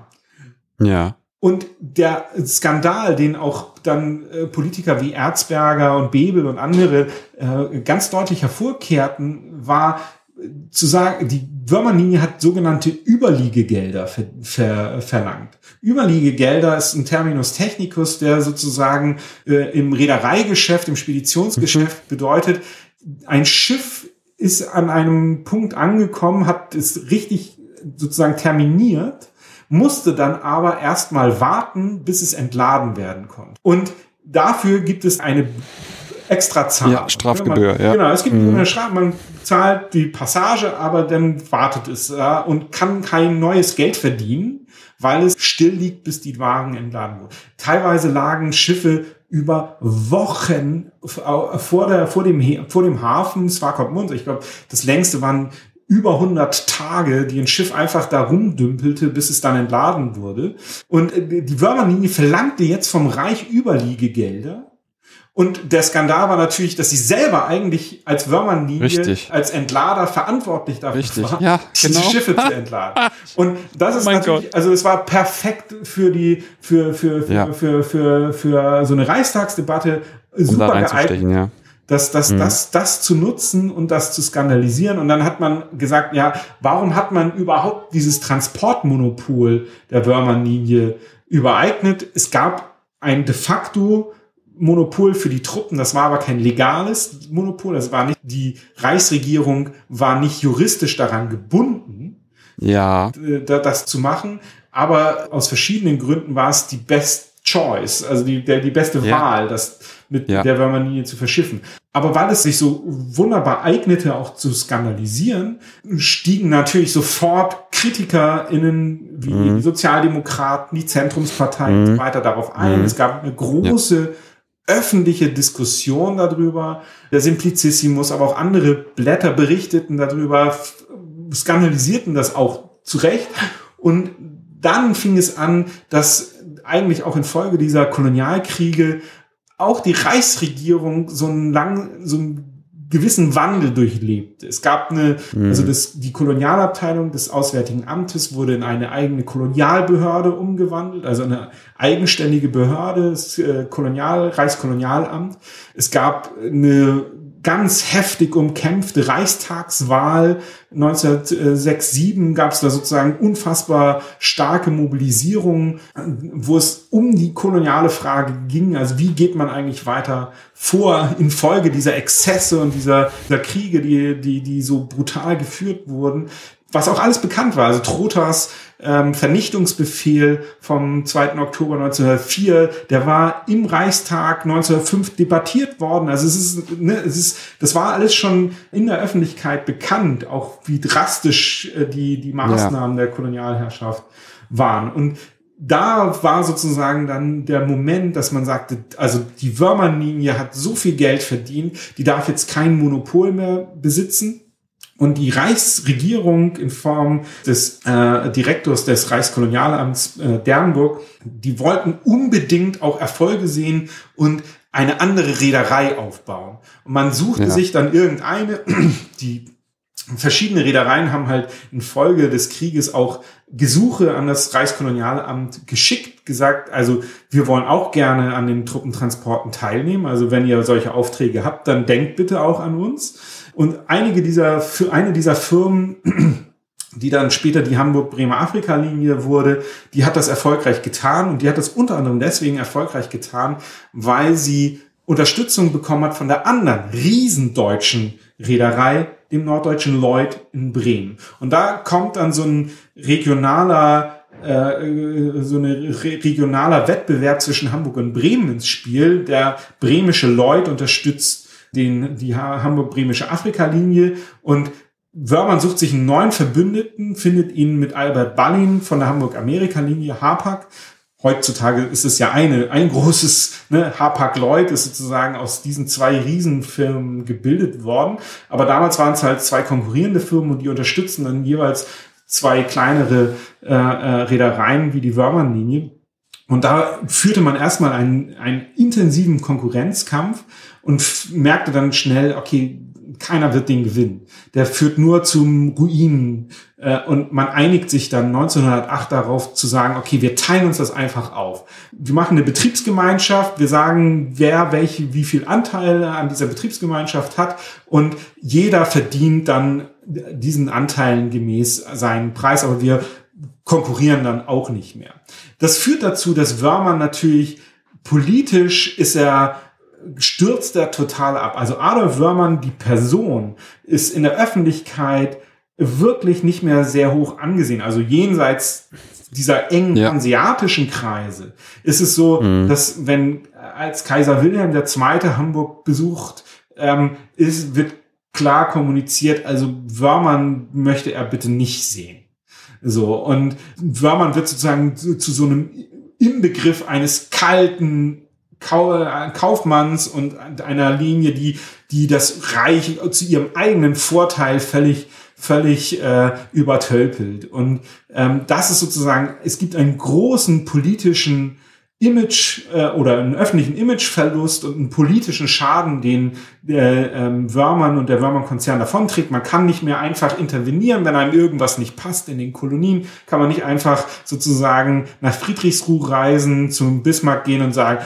Ja. Und der Skandal, den auch dann äh, Politiker wie Erzberger und Bebel und andere äh, ganz deutlich hervorkehrten, war äh, zu sagen, die Würmerlinie hat sogenannte Überliegegelder ver ver verlangt. Überliegegelder ist ein Terminus technicus, der sozusagen äh, im Reedereigeschäft, im Speditionsgeschäft mhm. bedeutet, ein Schiff ist an einem Punkt angekommen, hat es richtig sozusagen terminiert musste dann aber erstmal warten, bis es entladen werden konnte. Und dafür gibt es eine extra Zahl. Ja, Strafgebühr, ja. Genau, es gibt mhm. eine Straf, man zahlt die Passage, aber dann wartet es ja, und kann kein neues Geld verdienen, weil es still liegt, bis die Wagen entladen wurden. Teilweise lagen Schiffe über Wochen vor, der, vor, dem, vor dem Hafen Swakopmund. Ich glaube, das längste waren über 100 Tage, die ein Schiff einfach da rumdümpelte, bis es dann entladen wurde. Und äh, die Wörmerlinie verlangte jetzt vom Reich Überliegegelder. Und der Skandal war natürlich, dass sie selber eigentlich als Wörmerlinie, als Entlader verantwortlich dafür Richtig. war, ja, genau. diese Schiffe zu entladen. Und das ist oh natürlich, Gott. also es war perfekt für die, für, für, für, ja. für, für, für, für so eine Reichstagsdebatte super um geeignet. Ja das, das, mhm. das, das zu nutzen und das zu skandalisieren. Und dann hat man gesagt, ja, warum hat man überhaupt dieses Transportmonopol der Wörmann-Linie übereignet? Es gab ein de facto Monopol für die Truppen, das war aber kein legales Monopol, das war nicht, die Reichsregierung war nicht juristisch daran gebunden, ja. das zu machen, aber aus verschiedenen Gründen war es die best choice, also die, der, die beste ja. Wahl, das mit ja. der Wörmerlinie zu verschiffen. Aber weil es sich so wunderbar eignete, auch zu skandalisieren, stiegen natürlich sofort KritikerInnen wie mhm. die Sozialdemokraten, die Zentrumsparteien mhm. und so weiter darauf ein. Mhm. Es gab eine große ja. öffentliche Diskussion darüber. Der Simplicissimus, aber auch andere Blätter berichteten darüber, skandalisierten das auch zu Recht. Und dann fing es an, dass eigentlich auch infolge dieser Kolonialkriege auch die Reichsregierung so ein lang, so ein gewissen Wandel durchlebt. Es gab eine, mhm. also das, die Kolonialabteilung des Auswärtigen Amtes wurde in eine eigene Kolonialbehörde umgewandelt, also eine eigenständige Behörde, das äh, Kolonial, Reichskolonialamt. Es gab eine ganz heftig umkämpfte Reichstagswahl 1906-7 gab es da sozusagen unfassbar starke Mobilisierungen, wo es um die koloniale Frage ging. Also wie geht man eigentlich weiter vor infolge dieser Exzesse und dieser, dieser Kriege, die, die, die so brutal geführt wurden? Was auch alles bekannt war. Also Trotas ähm, Vernichtungsbefehl vom 2. Oktober 1904, der war im Reichstag 1905 debattiert worden. Also es ist, ne, es ist, das war alles schon in der Öffentlichkeit bekannt, auch wie drastisch äh, die, die Maßnahmen ja. der Kolonialherrschaft waren. Und da war sozusagen dann der Moment, dass man sagte, also die Wörmann-Linie hat so viel Geld verdient, die darf jetzt kein Monopol mehr besitzen und die Reichsregierung in Form des äh, Direktors des Reichskolonialamts äh, Dernburg, die wollten unbedingt auch Erfolge sehen und eine andere Reederei aufbauen. Und man suchte ja. sich dann irgendeine, die verschiedene Reedereien haben halt infolge des Krieges auch Gesuche an das Reichskolonialamt geschickt, gesagt, also wir wollen auch gerne an den Truppentransporten teilnehmen. Also wenn ihr solche Aufträge habt, dann denkt bitte auch an uns. Und einige dieser, für eine dieser Firmen, die dann später die Hamburg-Bremer-Afrika-Linie wurde, die hat das erfolgreich getan und die hat das unter anderem deswegen erfolgreich getan, weil sie Unterstützung bekommen hat von der anderen riesendeutschen Reederei, dem norddeutschen Lloyd in Bremen. Und da kommt dann so ein regionaler äh, so eine regionaler Wettbewerb zwischen Hamburg und Bremen ins Spiel. Der bremische Lloyd unterstützt den, die Hamburg-Bremische Afrika-Linie und Wörmann sucht sich einen neuen Verbündeten, findet ihn mit Albert Ballin von der Hamburg-Amerika-Linie, Hapag. Heutzutage ist es ja eine, ein großes, ne, Hapag-Lloyd ist sozusagen aus diesen zwei Riesenfirmen gebildet worden. Aber damals waren es halt zwei konkurrierende Firmen und die unterstützen dann jeweils zwei kleinere äh, äh, Reedereien wie die Wörmann-Linie. Und da führte man erstmal einen, einen intensiven Konkurrenzkampf und merkte dann schnell, okay, keiner wird den gewinnen. Der führt nur zum Ruinen. Äh, und man einigt sich dann 1908 darauf zu sagen, okay, wir teilen uns das einfach auf. Wir machen eine Betriebsgemeinschaft, wir sagen, wer welche, wie viel Anteil an dieser Betriebsgemeinschaft hat und jeder verdient dann diesen Anteilen gemäß seinen Preis, aber wir konkurrieren dann auch nicht mehr. Das führt dazu, dass Wörmann natürlich politisch ist er stürzt er total ab. Also Adolf Wörmann, die Person, ist in der Öffentlichkeit wirklich nicht mehr sehr hoch angesehen. Also jenseits dieser engen ja. hanseatischen Kreise ist es so, mhm. dass wenn als Kaiser Wilhelm II. Hamburg besucht, ähm, ist, wird klar kommuniziert, also Wörmann möchte er bitte nicht sehen. So, und Wörmann wird sozusagen zu, zu so einem Inbegriff eines kalten, Kaufmanns und einer Linie, die, die das Reich zu ihrem eigenen Vorteil völlig, völlig äh, übertölpelt. Und ähm, das ist sozusagen, es gibt einen großen politischen Image äh, oder einen öffentlichen Imageverlust und einen politischen Schaden, den der ähm, Wörmann und der Wörmann-Konzern davonträgt. Man kann nicht mehr einfach intervenieren, wenn einem irgendwas nicht passt in den Kolonien, kann man nicht einfach sozusagen nach Friedrichsruh reisen, zum Bismarck gehen und sagen,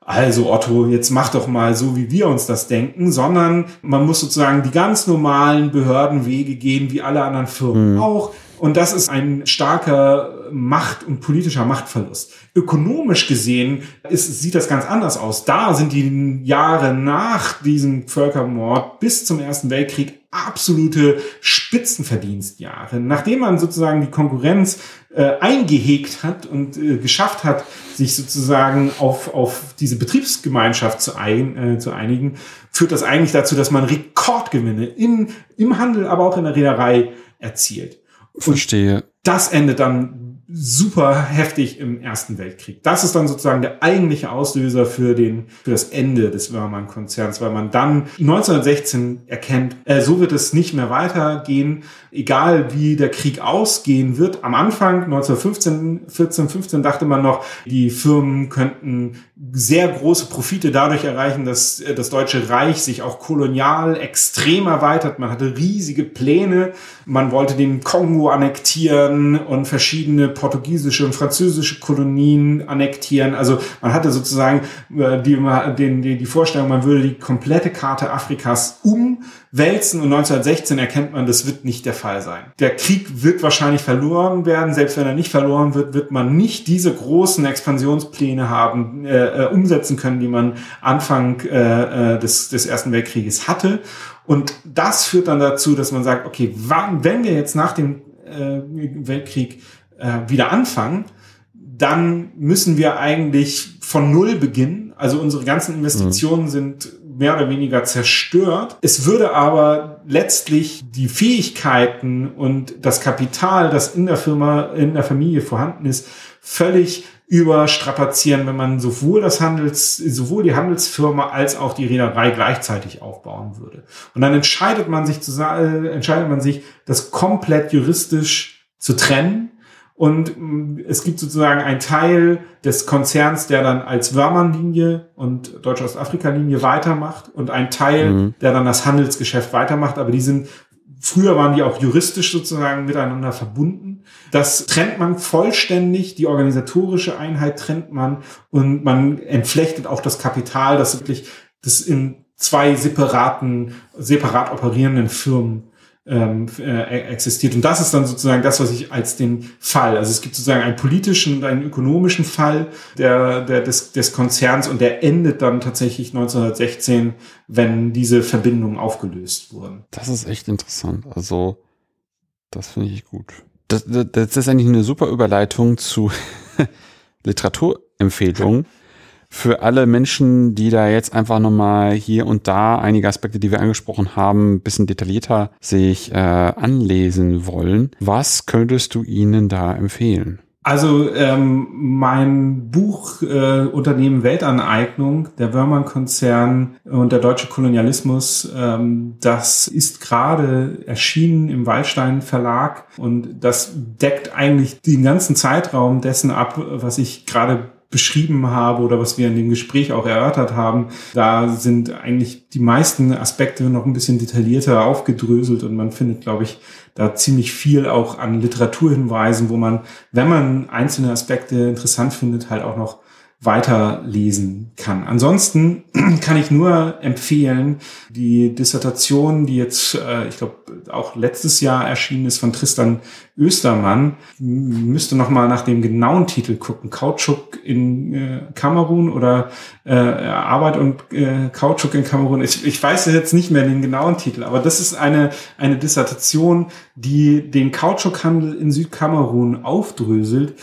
also Otto, jetzt mach doch mal so, wie wir uns das denken, sondern man muss sozusagen die ganz normalen Behördenwege gehen, wie alle anderen Firmen mhm. auch. Und das ist ein starker Macht- und politischer Machtverlust. Ökonomisch gesehen ist, sieht das ganz anders aus. Da sind die Jahre nach diesem Völkermord bis zum Ersten Weltkrieg absolute Spitzenverdienstjahre. Nachdem man sozusagen die Konkurrenz äh, eingehegt hat und äh, geschafft hat, sich sozusagen auf, auf diese Betriebsgemeinschaft zu, ein, äh, zu einigen, führt das eigentlich dazu, dass man Rekordgewinne in, im Handel, aber auch in der Reederei erzielt. Verstehe. das endet dann super heftig im Ersten Weltkrieg. Das ist dann sozusagen der eigentliche Auslöser für den für das Ende des Wörmann-Konzerns, weil man dann 1916 erkennt, äh, so wird es nicht mehr weitergehen, egal wie der Krieg ausgehen wird. Am Anfang 1915, 14, 15 dachte man noch, die Firmen könnten sehr große Profite dadurch erreichen, dass äh, das Deutsche Reich sich auch kolonial extrem erweitert. Man hatte riesige Pläne. Man wollte den Kongo annektieren und verschiedene portugiesische und französische Kolonien annektieren. Also man hatte sozusagen äh, die, die, die Vorstellung, man würde die komplette Karte Afrikas umwälzen und 1916 erkennt man, das wird nicht der Fall sein. Der Krieg wird wahrscheinlich verloren werden. Selbst wenn er nicht verloren wird, wird man nicht diese großen Expansionspläne haben, äh, äh umsetzen können, die man Anfang äh, äh, des, des Ersten Weltkrieges hatte. Und das führt dann dazu, dass man sagt, okay, wann, wenn wir jetzt nach dem äh, Weltkrieg äh, wieder anfangen, dann müssen wir eigentlich von Null beginnen. Also unsere ganzen Investitionen mhm. sind mehr oder weniger zerstört. Es würde aber letztlich die Fähigkeiten und das Kapital, das in der Firma, in der Familie vorhanden ist, völlig überstrapazieren, wenn man sowohl das Handels, sowohl die Handelsfirma als auch die Reederei gleichzeitig aufbauen würde. Und dann entscheidet man sich zu, äh, entscheidet man sich, das komplett juristisch zu trennen und mm, es gibt sozusagen einen Teil des Konzerns, der dann als Wörmann-Linie und Deutsch-Ostafrika-Linie weitermacht und ein Teil, mhm. der dann das Handelsgeschäft weitermacht. Aber die sind, früher waren die auch juristisch sozusagen miteinander verbunden. Das trennt man vollständig, die organisatorische Einheit trennt man und man entflechtet auch das Kapital, das wirklich das in zwei separaten, separat operierenden Firmen ähm, äh, existiert. Und das ist dann sozusagen das, was ich als den Fall, also es gibt sozusagen einen politischen und einen ökonomischen Fall der, der, des, des Konzerns und der endet dann tatsächlich 1916, wenn diese Verbindungen aufgelöst wurden. Das ist echt interessant. Also das finde ich gut. Das, das, das ist eigentlich eine super Überleitung zu Literaturempfehlungen für alle Menschen, die da jetzt einfach nochmal hier und da einige Aspekte, die wir angesprochen haben, ein bisschen detaillierter sich äh, anlesen wollen, was könntest du ihnen da empfehlen? Also ähm, mein Buch äh, Unternehmen Weltaneignung, der Wörmann-Konzern und der deutsche Kolonialismus, ähm, das ist gerade erschienen im Wallstein Verlag und das deckt eigentlich den ganzen Zeitraum dessen ab, was ich gerade beschrieben habe oder was wir in dem Gespräch auch erörtert haben, da sind eigentlich die meisten Aspekte noch ein bisschen detaillierter aufgedröselt und man findet, glaube ich, da ziemlich viel auch an Literaturhinweisen, wo man, wenn man einzelne Aspekte interessant findet, halt auch noch weiterlesen kann. Ansonsten kann ich nur empfehlen, die Dissertation, die jetzt, äh, ich glaube, auch letztes Jahr erschienen ist von Tristan Östermann, müsste noch mal nach dem genauen Titel gucken. Kautschuk in äh, Kamerun oder äh, Arbeit und Kautschuk in Kamerun. Ich, ich weiß jetzt nicht mehr den genauen Titel, aber das ist eine, eine Dissertation, die den Kautschukhandel in Südkamerun aufdröselt,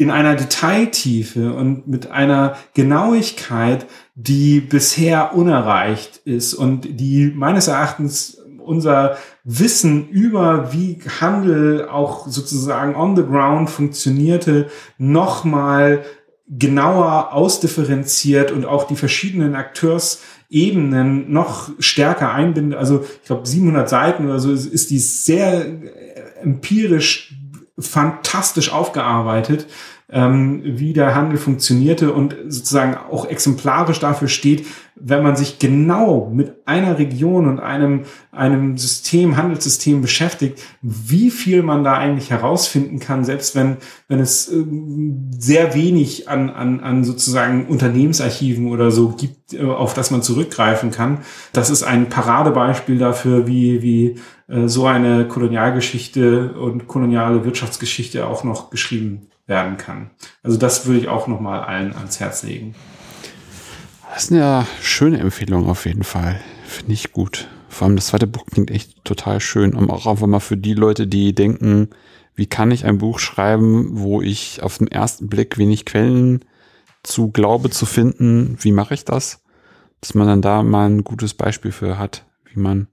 in einer Detailtiefe und mit einer Genauigkeit, die bisher unerreicht ist und die meines Erachtens unser Wissen über, wie Handel auch sozusagen on the ground funktionierte, nochmal genauer ausdifferenziert und auch die verschiedenen Akteursebenen noch stärker einbindet. Also ich glaube 700 Seiten oder so ist, ist die sehr empirisch fantastisch aufgearbeitet, ähm, wie der Handel funktionierte und sozusagen auch exemplarisch dafür steht, wenn man sich genau mit einer Region und einem, einem System, Handelssystem beschäftigt, wie viel man da eigentlich herausfinden kann, selbst wenn, wenn es äh, sehr wenig an, an, an sozusagen Unternehmensarchiven oder so gibt, äh, auf das man zurückgreifen kann. Das ist ein Paradebeispiel dafür, wie, wie äh, so eine Kolonialgeschichte und koloniale Wirtschaftsgeschichte auch noch geschrieben werden kann. Also das würde ich auch nochmal allen ans Herz legen. Das ist eine schöne Empfehlung auf jeden Fall. Finde ich gut. Vor allem das zweite Buch klingt echt total schön. Und auch einfach mal für die Leute, die denken, wie kann ich ein Buch schreiben, wo ich auf den ersten Blick wenig Quellen zu glaube zu finden. Wie mache ich das? Dass man dann da mal ein gutes Beispiel für hat, wie man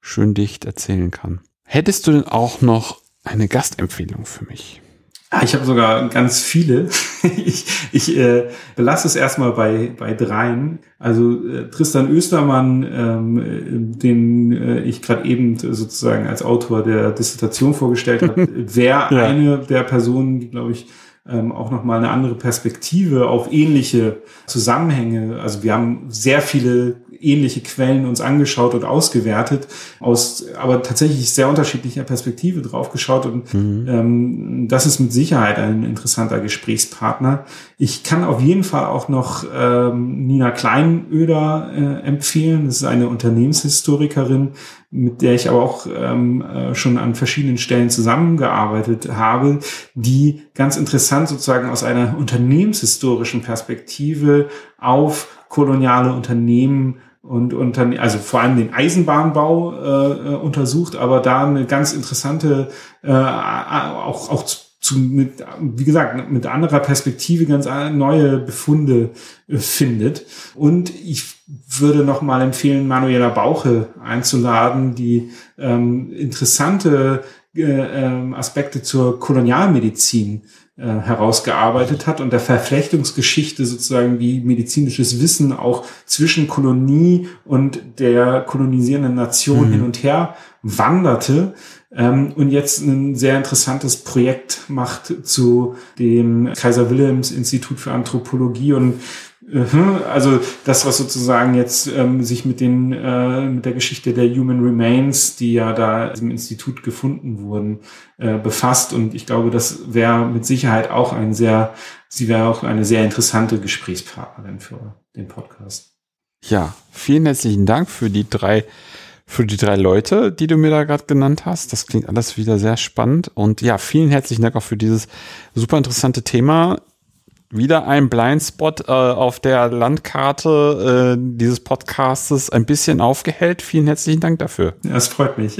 schön dicht erzählen kann. Hättest du denn auch noch eine Gastempfehlung für mich? Ah, ich habe sogar ganz viele. ich ich äh, belasse es erstmal bei, bei dreien. Also äh, Tristan Östermann, ähm, den äh, ich gerade eben sozusagen als Autor der Dissertation vorgestellt habe, wäre ja. eine der Personen, die, glaube ich, ähm, auch nochmal eine andere Perspektive auf ähnliche Zusammenhänge. Also wir haben sehr viele ähnliche Quellen uns angeschaut und ausgewertet, aus aber tatsächlich sehr unterschiedlicher Perspektive drauf geschaut. Und mhm. ähm, das ist mit Sicherheit ein interessanter Gesprächspartner. Ich kann auf jeden Fall auch noch ähm, Nina Kleinöder äh, empfehlen. Das ist eine Unternehmenshistorikerin, mit der ich aber auch ähm, äh, schon an verschiedenen Stellen zusammengearbeitet habe, die ganz interessant sozusagen aus einer unternehmenshistorischen Perspektive auf koloniale Unternehmen und unter, also vor allem den Eisenbahnbau äh, äh, untersucht, aber da eine ganz interessante, äh, auch, auch zu, mit, wie gesagt, mit anderer Perspektive ganz neue Befunde äh, findet. Und ich würde noch mal empfehlen, Manuela Bauche einzuladen, die ähm, interessante äh, ähm, Aspekte zur Kolonialmedizin äh, herausgearbeitet hat und der Verflechtungsgeschichte sozusagen wie medizinisches Wissen auch zwischen Kolonie und der kolonisierenden Nation mhm. hin und her wanderte ähm, und jetzt ein sehr interessantes Projekt macht zu dem Kaiser Wilhelms Institut für Anthropologie und also das, was sozusagen jetzt ähm, sich mit den äh, mit der Geschichte der Human Remains, die ja da im Institut gefunden wurden, äh, befasst. Und ich glaube, das wäre mit Sicherheit auch ein sehr, sie wäre auch eine sehr interessante Gesprächspartnerin für den Podcast. Ja, vielen herzlichen Dank für die drei für die drei Leute, die du mir da gerade genannt hast. Das klingt alles wieder sehr spannend. Und ja, vielen herzlichen Dank auch für dieses super interessante Thema wieder ein Blindspot äh, auf der Landkarte äh, dieses Podcastes ein bisschen aufgehellt. Vielen herzlichen Dank dafür. Ja, es freut mich.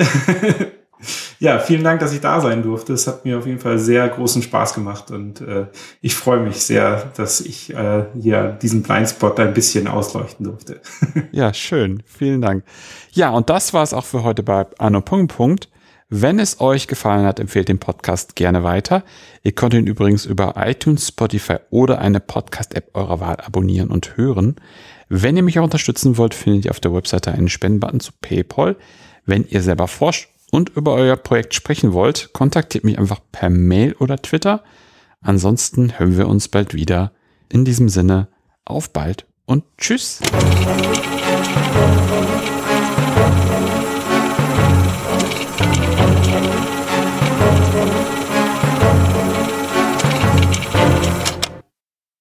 ja, vielen Dank, dass ich da sein durfte. Es hat mir auf jeden Fall sehr großen Spaß gemacht und äh, ich freue mich sehr, dass ich äh, hier diesen Blindspot ein bisschen ausleuchten durfte. ja, schön. Vielen Dank. Ja, und das war es auch für heute bei Anno Punkt Punkt. Wenn es euch gefallen hat, empfehlt den Podcast gerne weiter. Ihr könnt ihn übrigens über iTunes, Spotify oder eine Podcast-App eurer Wahl abonnieren und hören. Wenn ihr mich auch unterstützen wollt, findet ihr auf der Webseite einen Spendenbutton zu PayPal. Wenn ihr selber forscht und über euer Projekt sprechen wollt, kontaktiert mich einfach per Mail oder Twitter. Ansonsten hören wir uns bald wieder. In diesem Sinne, auf bald und tschüss.